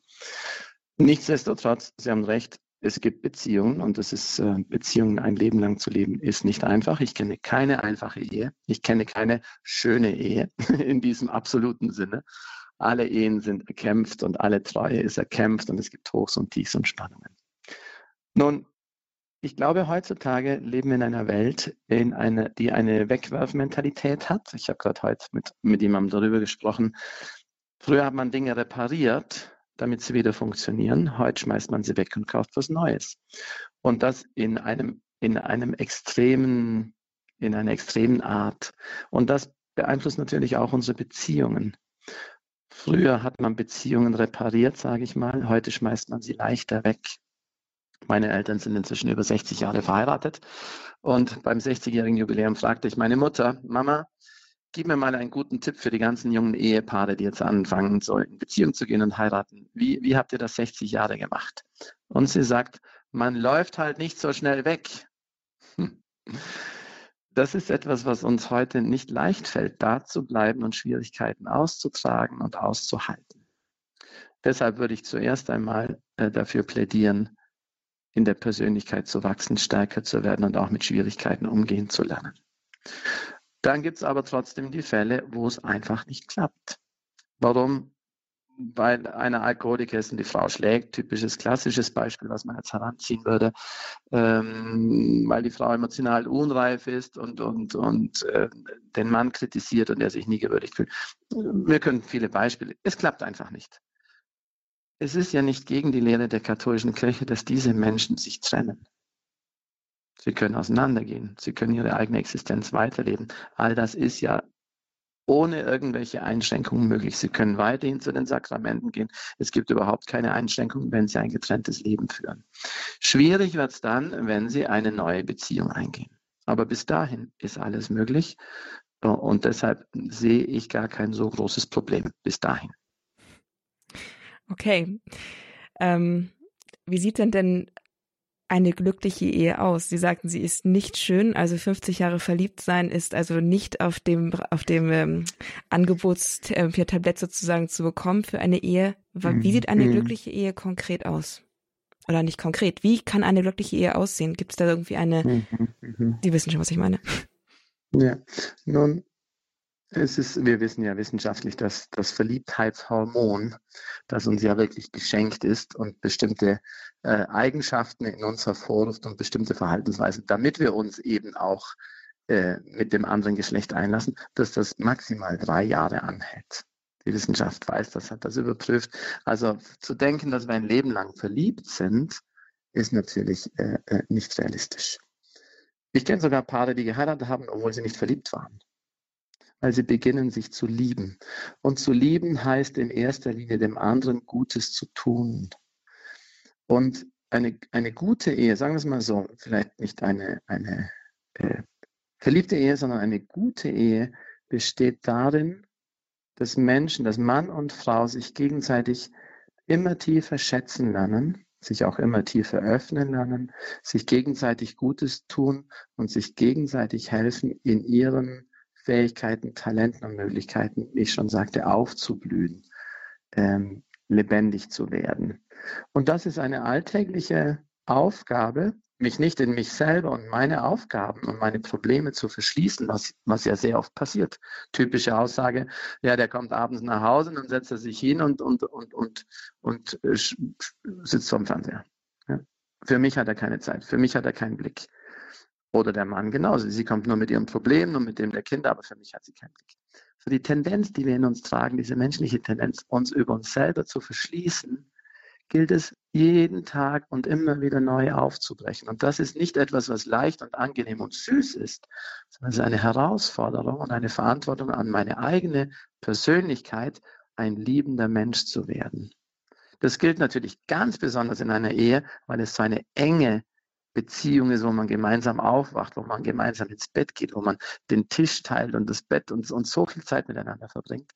Nichtsdestotrotz, Sie haben recht, es gibt Beziehungen und es ist äh, Beziehungen ein Leben lang zu leben, ist nicht einfach. Ich kenne keine einfache Ehe. Ich kenne keine schöne Ehe in diesem absoluten Sinne. Alle Ehen sind erkämpft und alle Treue ist erkämpft und es gibt Hochs und Tiefs und Spannungen. Nun, ich glaube, heutzutage leben wir in einer Welt, in eine, die eine Wegwerfmentalität hat. Ich habe gerade heute mit, mit jemandem darüber gesprochen. Früher hat man Dinge repariert, damit sie wieder funktionieren. Heute schmeißt man sie weg und kauft was Neues. Und das in einem, in einem extremen, in einer extremen Art. Und das beeinflusst natürlich auch unsere Beziehungen. Früher hat man Beziehungen repariert, sage ich mal. Heute schmeißt man sie leichter weg. Meine Eltern sind inzwischen über 60 Jahre verheiratet. Und beim 60-jährigen Jubiläum fragte ich meine Mutter, Mama, gib mir mal einen guten Tipp für die ganzen jungen Ehepaare, die jetzt anfangen, so in Beziehung zu gehen und heiraten. Wie, wie habt ihr das 60 Jahre gemacht? Und sie sagt, man läuft halt nicht so schnell weg. Hm das ist etwas, was uns heute nicht leicht fällt, da zu bleiben und Schwierigkeiten auszutragen und auszuhalten. Deshalb würde ich zuerst einmal äh, dafür plädieren, in der Persönlichkeit zu wachsen, stärker zu werden und auch mit Schwierigkeiten umgehen zu lernen. Dann gibt es aber trotzdem die Fälle, wo es einfach nicht klappt. Warum? Weil einer Alkoholiker ist und die Frau schlägt, typisches klassisches Beispiel, was man jetzt heranziehen würde, ähm, weil die Frau emotional unreif ist und, und, und äh, den Mann kritisiert und er sich nie gewürdigt fühlt. Wir können viele Beispiele. Es klappt einfach nicht. Es ist ja nicht gegen die Lehre der katholischen Kirche, dass diese Menschen sich trennen. Sie können auseinandergehen. Sie können ihre eigene Existenz weiterleben. All das ist ja ohne irgendwelche Einschränkungen möglich. Sie können weiterhin zu den Sakramenten gehen. Es gibt überhaupt keine Einschränkungen, wenn Sie ein getrenntes Leben führen. Schwierig wird es dann, wenn Sie eine neue Beziehung eingehen. Aber bis dahin ist alles möglich. Und deshalb sehe ich gar kein so großes Problem bis dahin.
Okay. Ähm, wie sieht denn denn eine glückliche Ehe aus? Sie sagten, sie ist nicht schön, also 50 Jahre verliebt sein ist also nicht auf dem auf dem ähm, Angebotstablett sozusagen zu bekommen für eine Ehe. Wie sieht eine mhm. glückliche Ehe konkret aus? Oder nicht konkret? Wie kann eine glückliche Ehe aussehen? Gibt es da irgendwie eine? Mhm. Mhm. Sie wissen schon, was ich meine.
Ja, nun es ist, wir wissen ja wissenschaftlich, dass das Verliebtheitshormon, das uns ja wirklich geschenkt ist und bestimmte äh, Eigenschaften in uns hervorruft und bestimmte Verhaltensweisen, damit wir uns eben auch äh, mit dem anderen Geschlecht einlassen, dass das maximal drei Jahre anhält. Die Wissenschaft weiß das, hat das überprüft. Also zu denken, dass wir ein Leben lang verliebt sind, ist natürlich äh, äh nicht realistisch. Ich kenne sogar Paare, die geheiratet haben, obwohl sie nicht verliebt waren weil sie beginnen, sich zu lieben. Und zu lieben heißt in erster Linie dem anderen Gutes zu tun. Und eine, eine gute Ehe, sagen wir es mal so, vielleicht nicht eine, eine äh, verliebte Ehe, sondern eine gute Ehe besteht darin, dass Menschen, dass Mann und Frau sich gegenseitig immer tiefer schätzen lernen, sich auch immer tiefer öffnen lernen, sich gegenseitig Gutes tun und sich gegenseitig helfen in ihren Fähigkeiten, Talenten und Möglichkeiten, wie ich schon sagte, aufzublühen, ähm, lebendig zu werden. Und das ist eine alltägliche Aufgabe, mich nicht in mich selber und meine Aufgaben und meine Probleme zu verschließen, was, was ja sehr oft passiert. Typische Aussage, ja, der kommt abends nach Hause und dann setzt er sich hin und, und, und, und, und äh, sitzt vorm Fernseher. Ja. Für mich hat er keine Zeit, für mich hat er keinen Blick. Oder der Mann genauso. Sie kommt nur mit ihrem Problem und mit dem der Kinder, aber für mich hat sie keinen Blick. So die Tendenz, die wir in uns tragen, diese menschliche Tendenz, uns über uns selber zu verschließen, gilt es jeden Tag und immer wieder neu aufzubrechen. Und das ist nicht etwas, was leicht und angenehm und süß ist, sondern es ist eine Herausforderung und eine Verantwortung an meine eigene Persönlichkeit, ein liebender Mensch zu werden. Das gilt natürlich ganz besonders in einer Ehe, weil es so eine enge Beziehung ist, wo man gemeinsam aufwacht, wo man gemeinsam ins Bett geht, wo man den Tisch teilt und das Bett und, und so viel Zeit miteinander verbringt,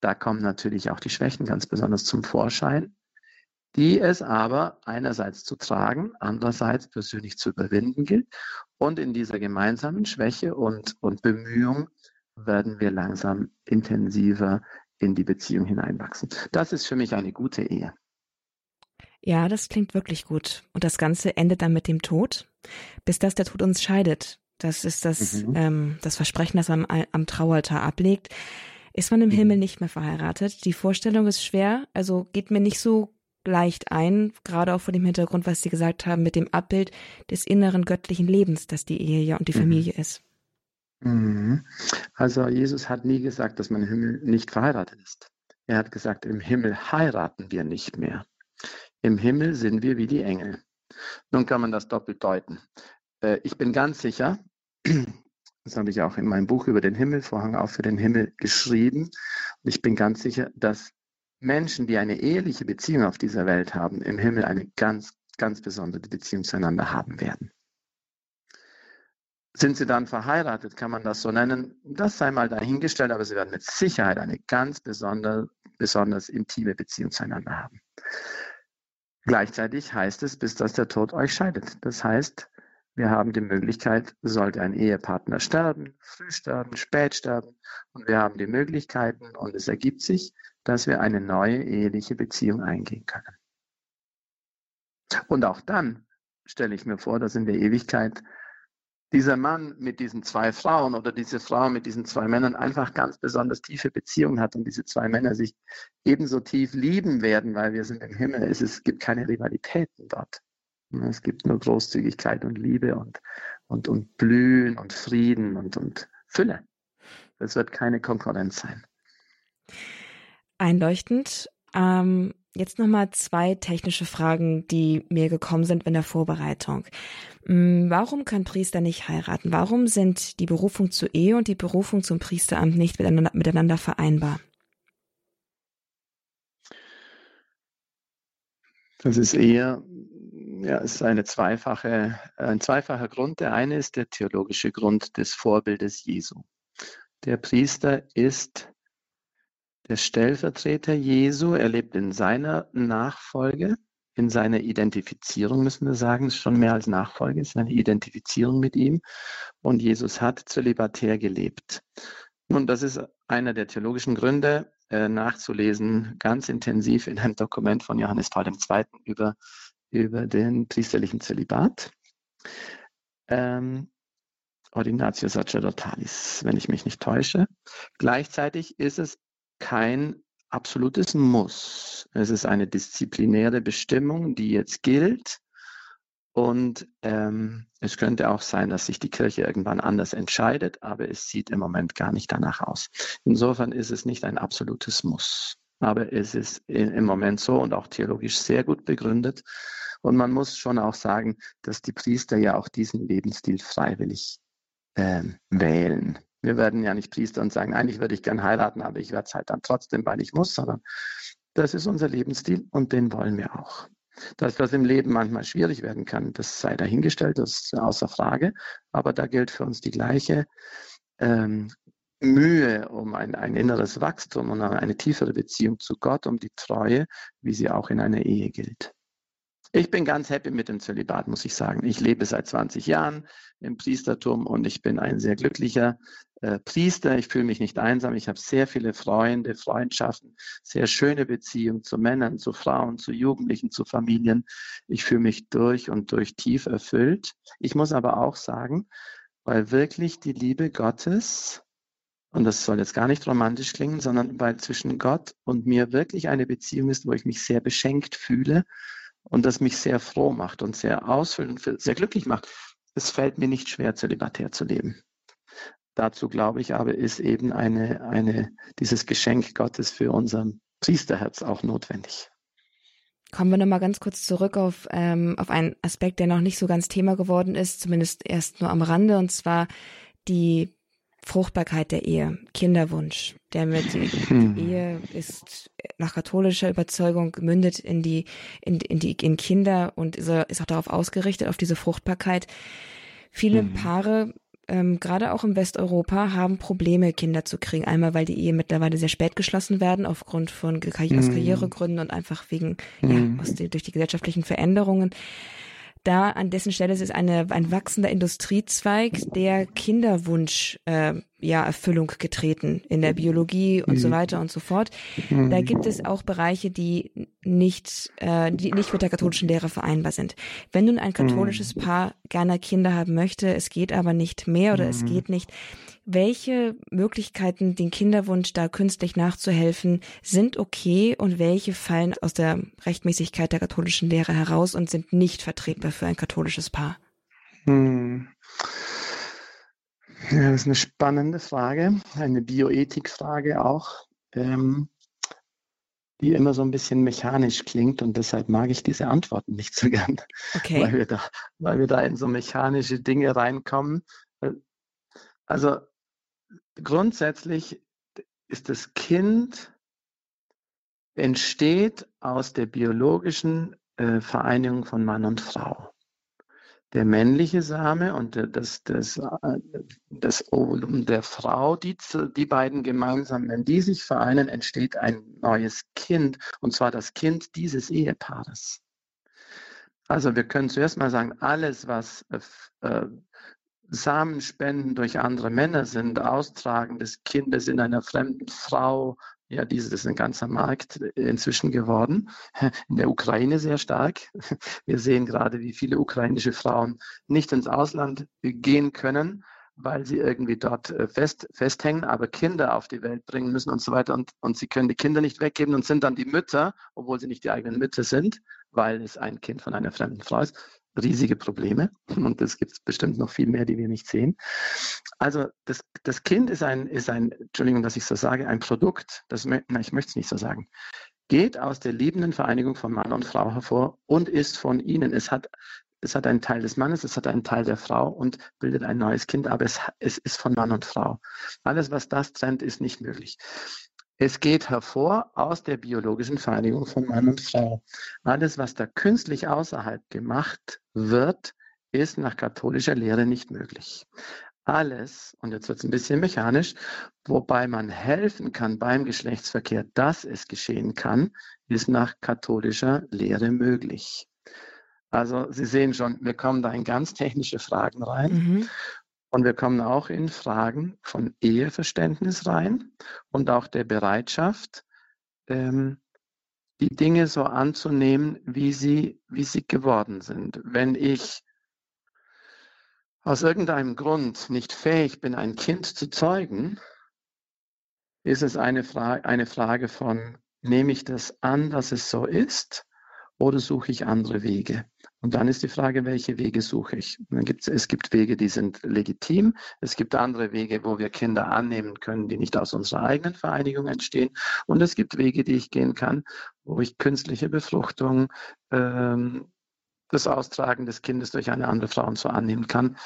da kommen natürlich auch die Schwächen ganz besonders zum Vorschein, die es aber einerseits zu tragen, andererseits persönlich zu überwinden gilt. Und in dieser gemeinsamen Schwäche und, und Bemühung werden wir langsam intensiver in die Beziehung hineinwachsen. Das ist für mich eine gute Ehe.
Ja, das klingt wirklich gut. Und das Ganze endet dann mit dem Tod, bis dass der Tod uns scheidet. Das ist das, mhm. ähm, das Versprechen, das man am, am Traualtar ablegt. Ist man im mhm. Himmel nicht mehr verheiratet? Die Vorstellung ist schwer, also geht mir nicht so leicht ein, gerade auch vor dem Hintergrund, was Sie gesagt haben, mit dem Abbild des inneren göttlichen Lebens, das die Ehe ja und die mhm. Familie ist.
Mhm. Also Jesus hat nie gesagt, dass man im Himmel nicht verheiratet ist. Er hat gesagt, im Himmel heiraten wir nicht mehr. Im Himmel sind wir wie die Engel. Nun kann man das doppelt deuten. Äh, ich bin ganz sicher, das habe ich auch in meinem Buch über den Himmelvorhang auch für den Himmel geschrieben, und ich bin ganz sicher, dass Menschen, die eine eheliche Beziehung auf dieser Welt haben, im Himmel eine ganz, ganz besondere Beziehung zueinander haben werden. Sind sie dann verheiratet, kann man das so nennen? Das sei mal dahingestellt, aber sie werden mit Sicherheit eine ganz besonders, besonders intime Beziehung zueinander haben. Gleichzeitig heißt es, bis dass der Tod euch scheidet. Das heißt, wir haben die Möglichkeit, sollte ein Ehepartner sterben, früh sterben, spät sterben, und wir haben die Möglichkeiten und es ergibt sich, dass wir eine neue eheliche Beziehung eingehen können. Und auch dann stelle ich mir vor, dass in der Ewigkeit dieser Mann mit diesen zwei Frauen oder diese Frau mit diesen zwei Männern einfach ganz besonders tiefe Beziehungen hat und diese zwei Männer sich ebenso tief lieben werden, weil wir sind im Himmel. Es, es gibt keine Rivalitäten dort. Es gibt nur Großzügigkeit und Liebe und, und, und Blühen und Frieden und, und Fülle. Es wird keine Konkurrenz sein.
Einleuchtend. Ähm, jetzt nochmal zwei technische Fragen, die mir gekommen sind in der Vorbereitung. Mm, warum können Priester nicht heiraten? Warum sind die Berufung zur Ehe und die Berufung zum Priesteramt nicht miteinander, miteinander vereinbar?
Das ist eher, ja, es ist eine zweifache, ein zweifacher Grund. Der eine ist der theologische Grund des Vorbildes Jesu. Der Priester ist der Stellvertreter Jesu. Er lebt in seiner Nachfolge, in seiner Identifizierung, müssen wir sagen. Ist schon mehr als Nachfolge, ist eine Identifizierung mit ihm. Und Jesus hat zölibatär gelebt. Und das ist einer der theologischen Gründe, äh, nachzulesen, ganz intensiv in einem Dokument von Johannes Paul II. über, über den priesterlichen Zölibat. Ähm, Ordinatio Sacerdotalis, wenn ich mich nicht täusche. Gleichzeitig ist es kein absolutes Muss. Es ist eine disziplinäre Bestimmung, die jetzt gilt. Und ähm, es könnte auch sein, dass sich die Kirche irgendwann anders entscheidet, aber es sieht im Moment gar nicht danach aus. Insofern ist es nicht ein absolutes Muss. Aber es ist im Moment so und auch theologisch sehr gut begründet. Und man muss schon auch sagen, dass die Priester ja auch diesen Lebensstil freiwillig äh, wählen. Wir werden ja nicht Priester und sagen, eigentlich würde ich gern heiraten, aber ich werde es halt dann trotzdem, weil ich muss, sondern das ist unser Lebensstil und den wollen wir auch. Dass das im Leben manchmal schwierig werden kann, das sei dahingestellt, das ist außer Frage. Aber da gilt für uns die gleiche ähm, Mühe um ein, ein inneres Wachstum und eine tiefere Beziehung zu Gott, um die Treue, wie sie auch in einer Ehe gilt. Ich bin ganz happy mit dem Zölibat, muss ich sagen. Ich lebe seit 20 Jahren im Priestertum und ich bin ein sehr glücklicher äh, Priester. Ich fühle mich nicht einsam. Ich habe sehr viele Freunde, Freundschaften, sehr schöne Beziehungen zu Männern, zu Frauen, zu Jugendlichen, zu Familien. Ich fühle mich durch und durch tief erfüllt. Ich muss aber auch sagen, weil wirklich die Liebe Gottes und das soll jetzt gar nicht romantisch klingen, sondern weil zwischen Gott und mir wirklich eine Beziehung ist, wo ich mich sehr beschenkt fühle und das mich sehr froh macht und sehr ausfüllend und sehr glücklich macht. Es fällt mir nicht schwer, zölibatär zu leben. Dazu glaube ich aber, ist eben eine, eine, dieses Geschenk Gottes für unser Priesterherz auch notwendig.
Kommen wir nochmal ganz kurz zurück auf, ähm, auf einen Aspekt, der noch nicht so ganz Thema geworden ist, zumindest erst nur am Rande, und zwar die Fruchtbarkeit der Ehe, Kinderwunsch. Der mit die. Ehe ist nach katholischer Überzeugung mündet in die in, in die in Kinder und ist, ist auch darauf ausgerichtet auf diese Fruchtbarkeit. Viele hm. Paare ähm, gerade auch in Westeuropa haben Probleme, Kinder zu kriegen. Einmal, weil die Ehe mittlerweile sehr spät geschlossen werden, aufgrund von Karri aus hm. Karrieregründen und einfach wegen, ja, hm. aus die, durch die gesellschaftlichen Veränderungen da an dessen Stelle ist es eine, ein wachsender Industriezweig, der Kinderwunsch äh, ja, Erfüllung getreten in der Biologie und mhm. so weiter und so fort. Mhm. Da gibt es auch Bereiche, die nicht, äh, die nicht mit der katholischen Lehre vereinbar sind. Wenn nun ein katholisches mhm. Paar gerne Kinder haben möchte, es geht aber nicht mehr oder es mhm. geht nicht, welche Möglichkeiten, den Kinderwunsch da künstlich nachzuhelfen, sind okay und welche fallen aus der Rechtmäßigkeit der katholischen Lehre heraus und sind nicht vertretbar für ein katholisches Paar? Hm.
Ja, das ist eine spannende Frage, eine Bioethikfrage auch, ähm, die immer so ein bisschen mechanisch klingt und deshalb mag ich diese Antworten nicht so gern, okay. weil, wir da, weil wir da in so mechanische Dinge reinkommen. Also grundsätzlich ist das Kind entsteht aus der biologischen äh, Vereinigung von Mann und Frau. Der männliche Same und das, das, äh, das Ovulum der Frau, die, die beiden gemeinsam, wenn die sich vereinen, entsteht ein neues Kind, und zwar das Kind dieses Ehepaares. Also wir können zuerst mal sagen, alles, was äh, Samenspenden durch andere Männer sind, Austragen des Kindes in einer fremden Frau, Ja, dieses ist ein ganzer Markt inzwischen geworden. In der Ukraine sehr stark. Wir sehen gerade, wie viele ukrainische Frauen nicht ins Ausland gehen können, weil sie irgendwie dort äh, fest, festhängen, aber Kinder auf die Welt bringen müssen und so weiter. Und, und sie können die Kinder nicht weggeben und sind dann die Mütter, obwohl sie nicht die eigenen Mütter sind, weil es ein Kind von einer fremden Frau ist. Riesige Probleme. Und es gibt bestimmt noch viel mehr, die wir nicht sehen. Also das, das Kind ist ein, ist ein, Entschuldigung, dass ich so sage, ein Produkt, das, na, ich möchte es nicht so sagen, geht aus der liebenden Vereinigung von Mann und Frau hervor und ist von ihnen. Es hat es hat einen Teil des Mannes, es hat einen Teil der Frau und bildet ein neues Kind, aber es, es ist von Mann und Frau. Alles, was das trennt, ist nicht möglich. Es geht hervor aus der biologischen Vereinigung von Mann und Frau. Alles, was da künstlich außerhalb gemacht wird, ist nach katholischer Lehre nicht möglich. Alles, und jetzt wird es ein bisschen mechanisch, wobei man helfen kann beim Geschlechtsverkehr, dass es geschehen kann, ist nach katholischer Lehre möglich. Also Sie sehen schon, wir kommen da in ganz technische Fragen rein. Mhm. Und wir kommen auch in Fragen von Eheverständnis rein und auch der Bereitschaft, ähm, die Dinge so anzunehmen, wie sie, wie sie geworden sind. Wenn ich aus irgendeinem Grund nicht fähig bin, ein Kind zu zeugen, ist es eine, Fra eine Frage von, nehme ich das an, dass es so ist, oder suche ich andere Wege? Und dann ist die Frage, welche Wege suche ich? Es gibt Wege, die sind legitim. Es gibt andere Wege, wo wir Kinder annehmen können, die nicht aus unserer eigenen Vereinigung entstehen. Und es gibt Wege, die ich gehen kann, wo ich künstliche Befruchtung, ähm, das Austragen des Kindes durch eine andere Frau und so annehmen kann.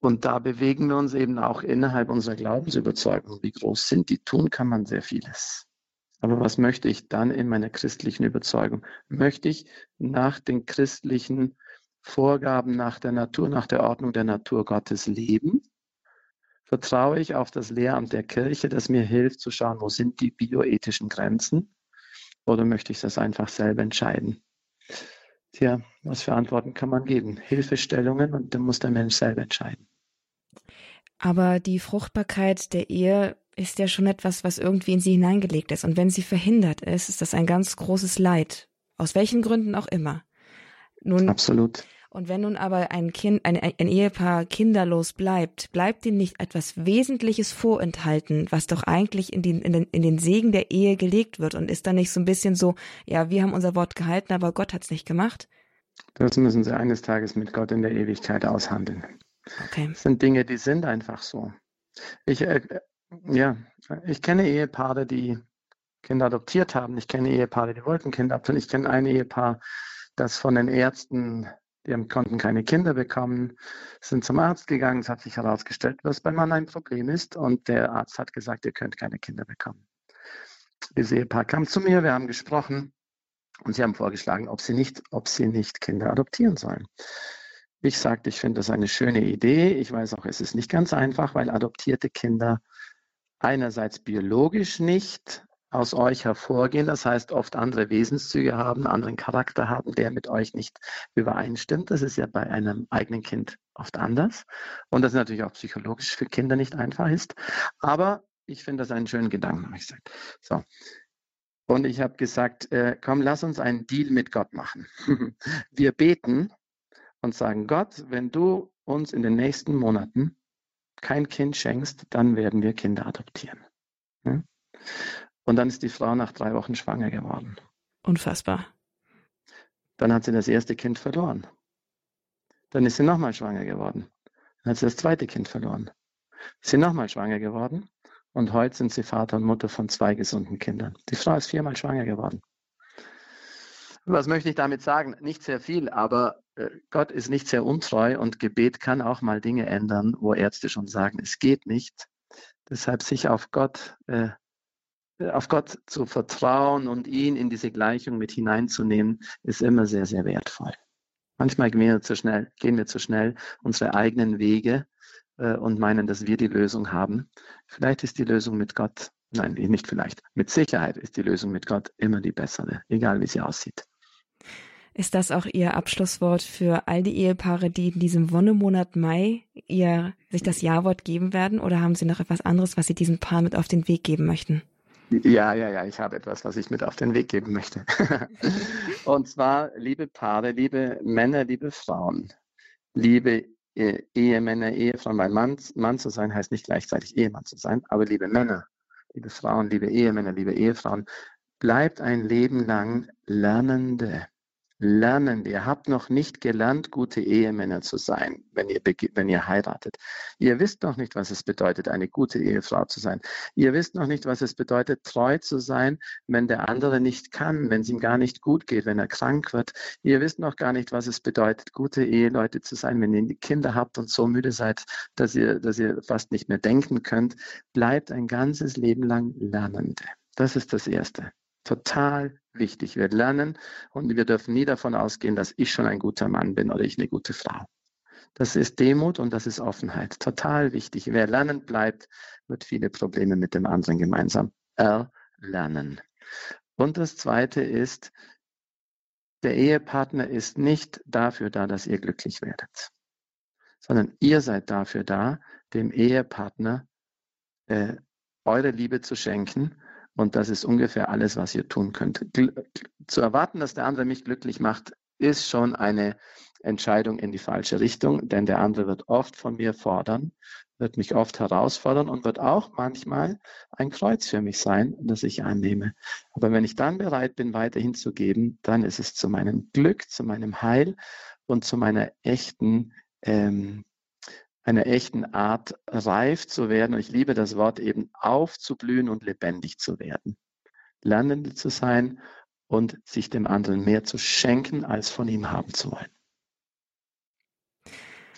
Und da bewegen wir uns eben auch innerhalb unserer Glaubensüberzeugung. Wie groß sind die? Tun kann man sehr vieles. Aber was möchte ich dann in meiner christlichen Überzeugung? Möchte ich nach den christlichen Vorgaben, nach der Natur, nach der Ordnung der Natur Gottes leben? Vertraue ich auf das Lehramt der Kirche, das mir hilft zu schauen, wo sind die bioethischen Grenzen? Oder möchte ich das einfach selber entscheiden? Tja, was für Antworten kann man geben? Hilfestellungen und dann muss der Mensch selber entscheiden.
Aber die Fruchtbarkeit der Ehe ist ja schon etwas, was irgendwie in sie hineingelegt ist. Und wenn sie verhindert ist, ist das ein ganz großes Leid. Aus welchen Gründen auch immer.
Nun, Absolut.
Und wenn nun aber ein Kind, ein, ein Ehepaar kinderlos bleibt, bleibt ihm nicht etwas Wesentliches vorenthalten, was doch eigentlich in den, in den, in den Segen der Ehe gelegt wird und ist dann nicht so ein bisschen so, ja, wir haben unser Wort gehalten, aber Gott hat's nicht gemacht?
Das müssen Sie eines Tages mit Gott in der Ewigkeit aushandeln. Okay. Das sind Dinge, die sind einfach so. Ich äh, ja, ich kenne Ehepaare, die Kinder adoptiert haben. Ich kenne Ehepaare, die wollten Kinder adoptieren. Ich kenne ein Ehepaar, das von den Ärzten, die konnten keine Kinder bekommen, sind zum Arzt gegangen. Es hat sich herausgestellt, was beim Mann ein Problem ist. Und der Arzt hat gesagt, ihr könnt keine Kinder bekommen. Dieses Ehepaar kam zu mir, wir haben gesprochen und sie haben vorgeschlagen, ob sie nicht, ob sie nicht Kinder adoptieren sollen. Ich sagte, ich finde das eine schöne Idee. Ich weiß auch, es ist nicht ganz einfach, weil adoptierte Kinder einerseits biologisch nicht aus euch hervorgehen, das heißt oft andere Wesenszüge haben, anderen Charakter haben, der mit euch nicht übereinstimmt. Das ist ja bei einem eigenen Kind oft anders und das natürlich auch psychologisch für Kinder nicht einfach ist. Aber ich finde das einen schönen Gedanken, habe ich gesagt. So. Und ich habe gesagt, äh, komm, lass uns einen Deal mit Gott machen. Wir beten und sagen, Gott, wenn du uns in den nächsten Monaten kein Kind schenkst, dann werden wir Kinder adoptieren. Ja? Und dann ist die Frau nach drei Wochen schwanger geworden.
Unfassbar.
Dann hat sie das erste Kind verloren. Dann ist sie nochmal schwanger geworden. Dann hat sie das zweite Kind verloren. Ist sie nochmal schwanger geworden. Und heute sind sie Vater und Mutter von zwei gesunden Kindern. Die Frau ist viermal schwanger geworden. Was möchte ich damit sagen? Nicht sehr viel, aber Gott ist nicht sehr untreu und Gebet kann auch mal Dinge ändern, wo Ärzte schon sagen, es geht nicht. Deshalb sich auf Gott, äh, auf Gott zu vertrauen und ihn in diese Gleichung mit hineinzunehmen, ist immer sehr, sehr wertvoll. Manchmal gehen wir zu schnell, gehen wir zu schnell unsere eigenen Wege äh, und meinen, dass wir die Lösung haben. Vielleicht ist die Lösung mit Gott, nein, nicht vielleicht, mit Sicherheit ist die Lösung mit Gott immer die bessere, egal wie sie aussieht.
Ist das auch Ihr Abschlusswort für all die Ehepaare, die in diesem Wonnemonat Mai ihr, sich das Ja-Wort geben werden? Oder haben Sie noch etwas anderes, was Sie diesem Paar mit auf den Weg geben möchten?
Ja, ja, ja, ich habe etwas, was ich mit auf den Weg geben möchte. Und zwar, liebe Paare, liebe Männer, liebe Frauen, liebe äh, Ehemänner, Ehefrauen, weil Mann, Mann zu sein heißt nicht gleichzeitig Ehemann zu sein, aber liebe Männer, liebe Frauen, liebe Ehemänner, liebe Ehefrauen, bleibt ein Leben lang Lernende lernen. Ihr habt noch nicht gelernt, gute Ehemänner zu sein, wenn ihr, wenn ihr heiratet. Ihr wisst noch nicht, was es bedeutet, eine gute Ehefrau zu sein. Ihr wisst noch nicht, was es bedeutet, treu zu sein, wenn der andere nicht kann, wenn es ihm gar nicht gut geht, wenn er krank wird. Ihr wisst noch gar nicht, was es bedeutet, gute Eheleute zu sein, wenn ihr Kinder habt und so müde seid, dass ihr, dass ihr fast nicht mehr denken könnt. Bleibt ein ganzes Leben lang Lernende. Das ist das Erste. Total wichtig. Wir lernen und wir dürfen nie davon ausgehen, dass ich schon ein guter Mann bin oder ich eine gute Frau. Das ist Demut und das ist Offenheit. Total wichtig. Wer lernen bleibt, wird viele Probleme mit dem anderen gemeinsam erlernen. Und das Zweite ist, der Ehepartner ist nicht dafür da, dass ihr glücklich werdet, sondern ihr seid dafür da, dem Ehepartner äh, eure Liebe zu schenken und das ist ungefähr alles, was ihr tun könnt. Zu erwarten, dass der andere mich glücklich macht, ist schon eine Entscheidung in die falsche Richtung, denn der andere wird oft von mir fordern, wird mich oft herausfordern und wird auch manchmal ein Kreuz für mich sein, das ich annehme. Aber wenn ich dann bereit bin, weiterhin zu geben, dann ist es zu meinem Glück, zu meinem Heil und zu meiner echten ähm, einer echten Art reif zu werden. Und ich liebe das Wort eben aufzublühen und lebendig zu werden. Lernende zu sein und sich dem anderen mehr zu schenken, als von ihm haben zu wollen.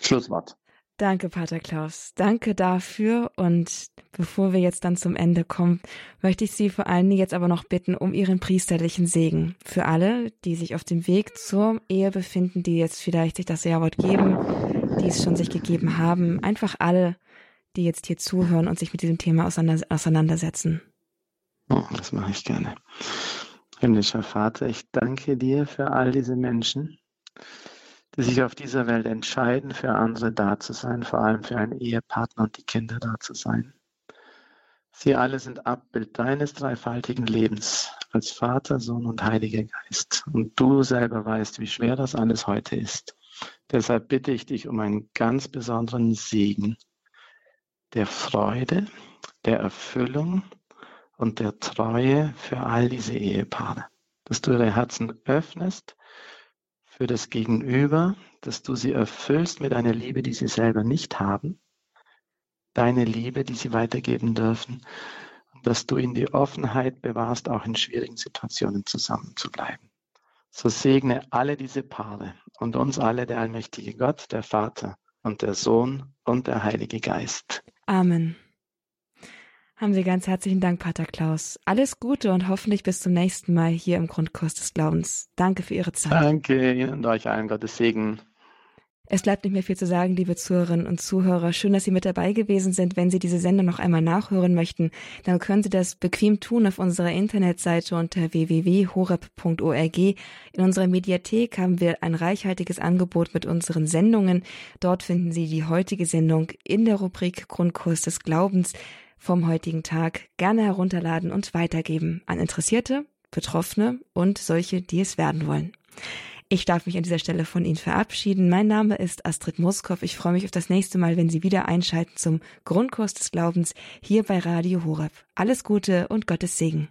Schlusswort.
Danke, Pater Klaus. Danke dafür. Und bevor wir jetzt dann zum Ende kommen, möchte ich Sie vor allen Dingen jetzt aber noch bitten um Ihren priesterlichen Segen. Für alle, die sich auf dem Weg zur Ehe befinden, die jetzt vielleicht sich das Jawort geben, die es schon sich gegeben haben. Einfach alle, die jetzt hier zuhören und sich mit diesem Thema auseinandersetzen.
Oh, das mache ich gerne. Himmlischer Vater, ich danke dir für all diese Menschen, die sich auf dieser Welt entscheiden, für andere da zu sein, vor allem für einen Ehepartner und die Kinder da zu sein. Sie alle sind Abbild deines dreifaltigen Lebens als Vater, Sohn und Heiliger Geist. Und du selber weißt, wie schwer das alles heute ist. Deshalb bitte ich dich um einen ganz besonderen Segen der Freude, der Erfüllung und der Treue für all diese Ehepaare. Dass du ihre Herzen öffnest für das Gegenüber, dass du sie erfüllst mit einer Liebe, die sie selber nicht haben, deine Liebe, die sie weitergeben dürfen, und dass du ihnen die Offenheit bewahrst, auch in schwierigen Situationen zusammen zu bleiben. So segne alle diese Paare und uns alle der allmächtige Gott, der Vater und der Sohn und der Heilige Geist.
Amen. Haben Sie ganz herzlichen Dank, Pater Klaus. Alles Gute und hoffentlich bis zum nächsten Mal hier im Grundkurs des Glaubens. Danke für Ihre Zeit.
Danke Ihnen und euch allen Gottes Segen.
Es bleibt nicht mehr viel zu sagen, liebe Zuhörerinnen und Zuhörer. Schön, dass Sie mit dabei gewesen sind. Wenn Sie diese Sendung noch einmal nachhören möchten, dann können Sie das bequem tun auf unserer Internetseite unter www.horeb.org. In unserer Mediathek haben wir ein reichhaltiges Angebot mit unseren Sendungen. Dort finden Sie die heutige Sendung in der Rubrik Grundkurs des Glaubens vom heutigen Tag gerne herunterladen und weitergeben an Interessierte, Betroffene und solche, die es werden wollen. Ich darf mich an dieser Stelle von Ihnen verabschieden. Mein Name ist Astrid Moskow. Ich freue mich auf das nächste Mal, wenn Sie wieder einschalten zum Grundkurs des Glaubens hier bei Radio Horeb. Alles Gute und Gottes Segen.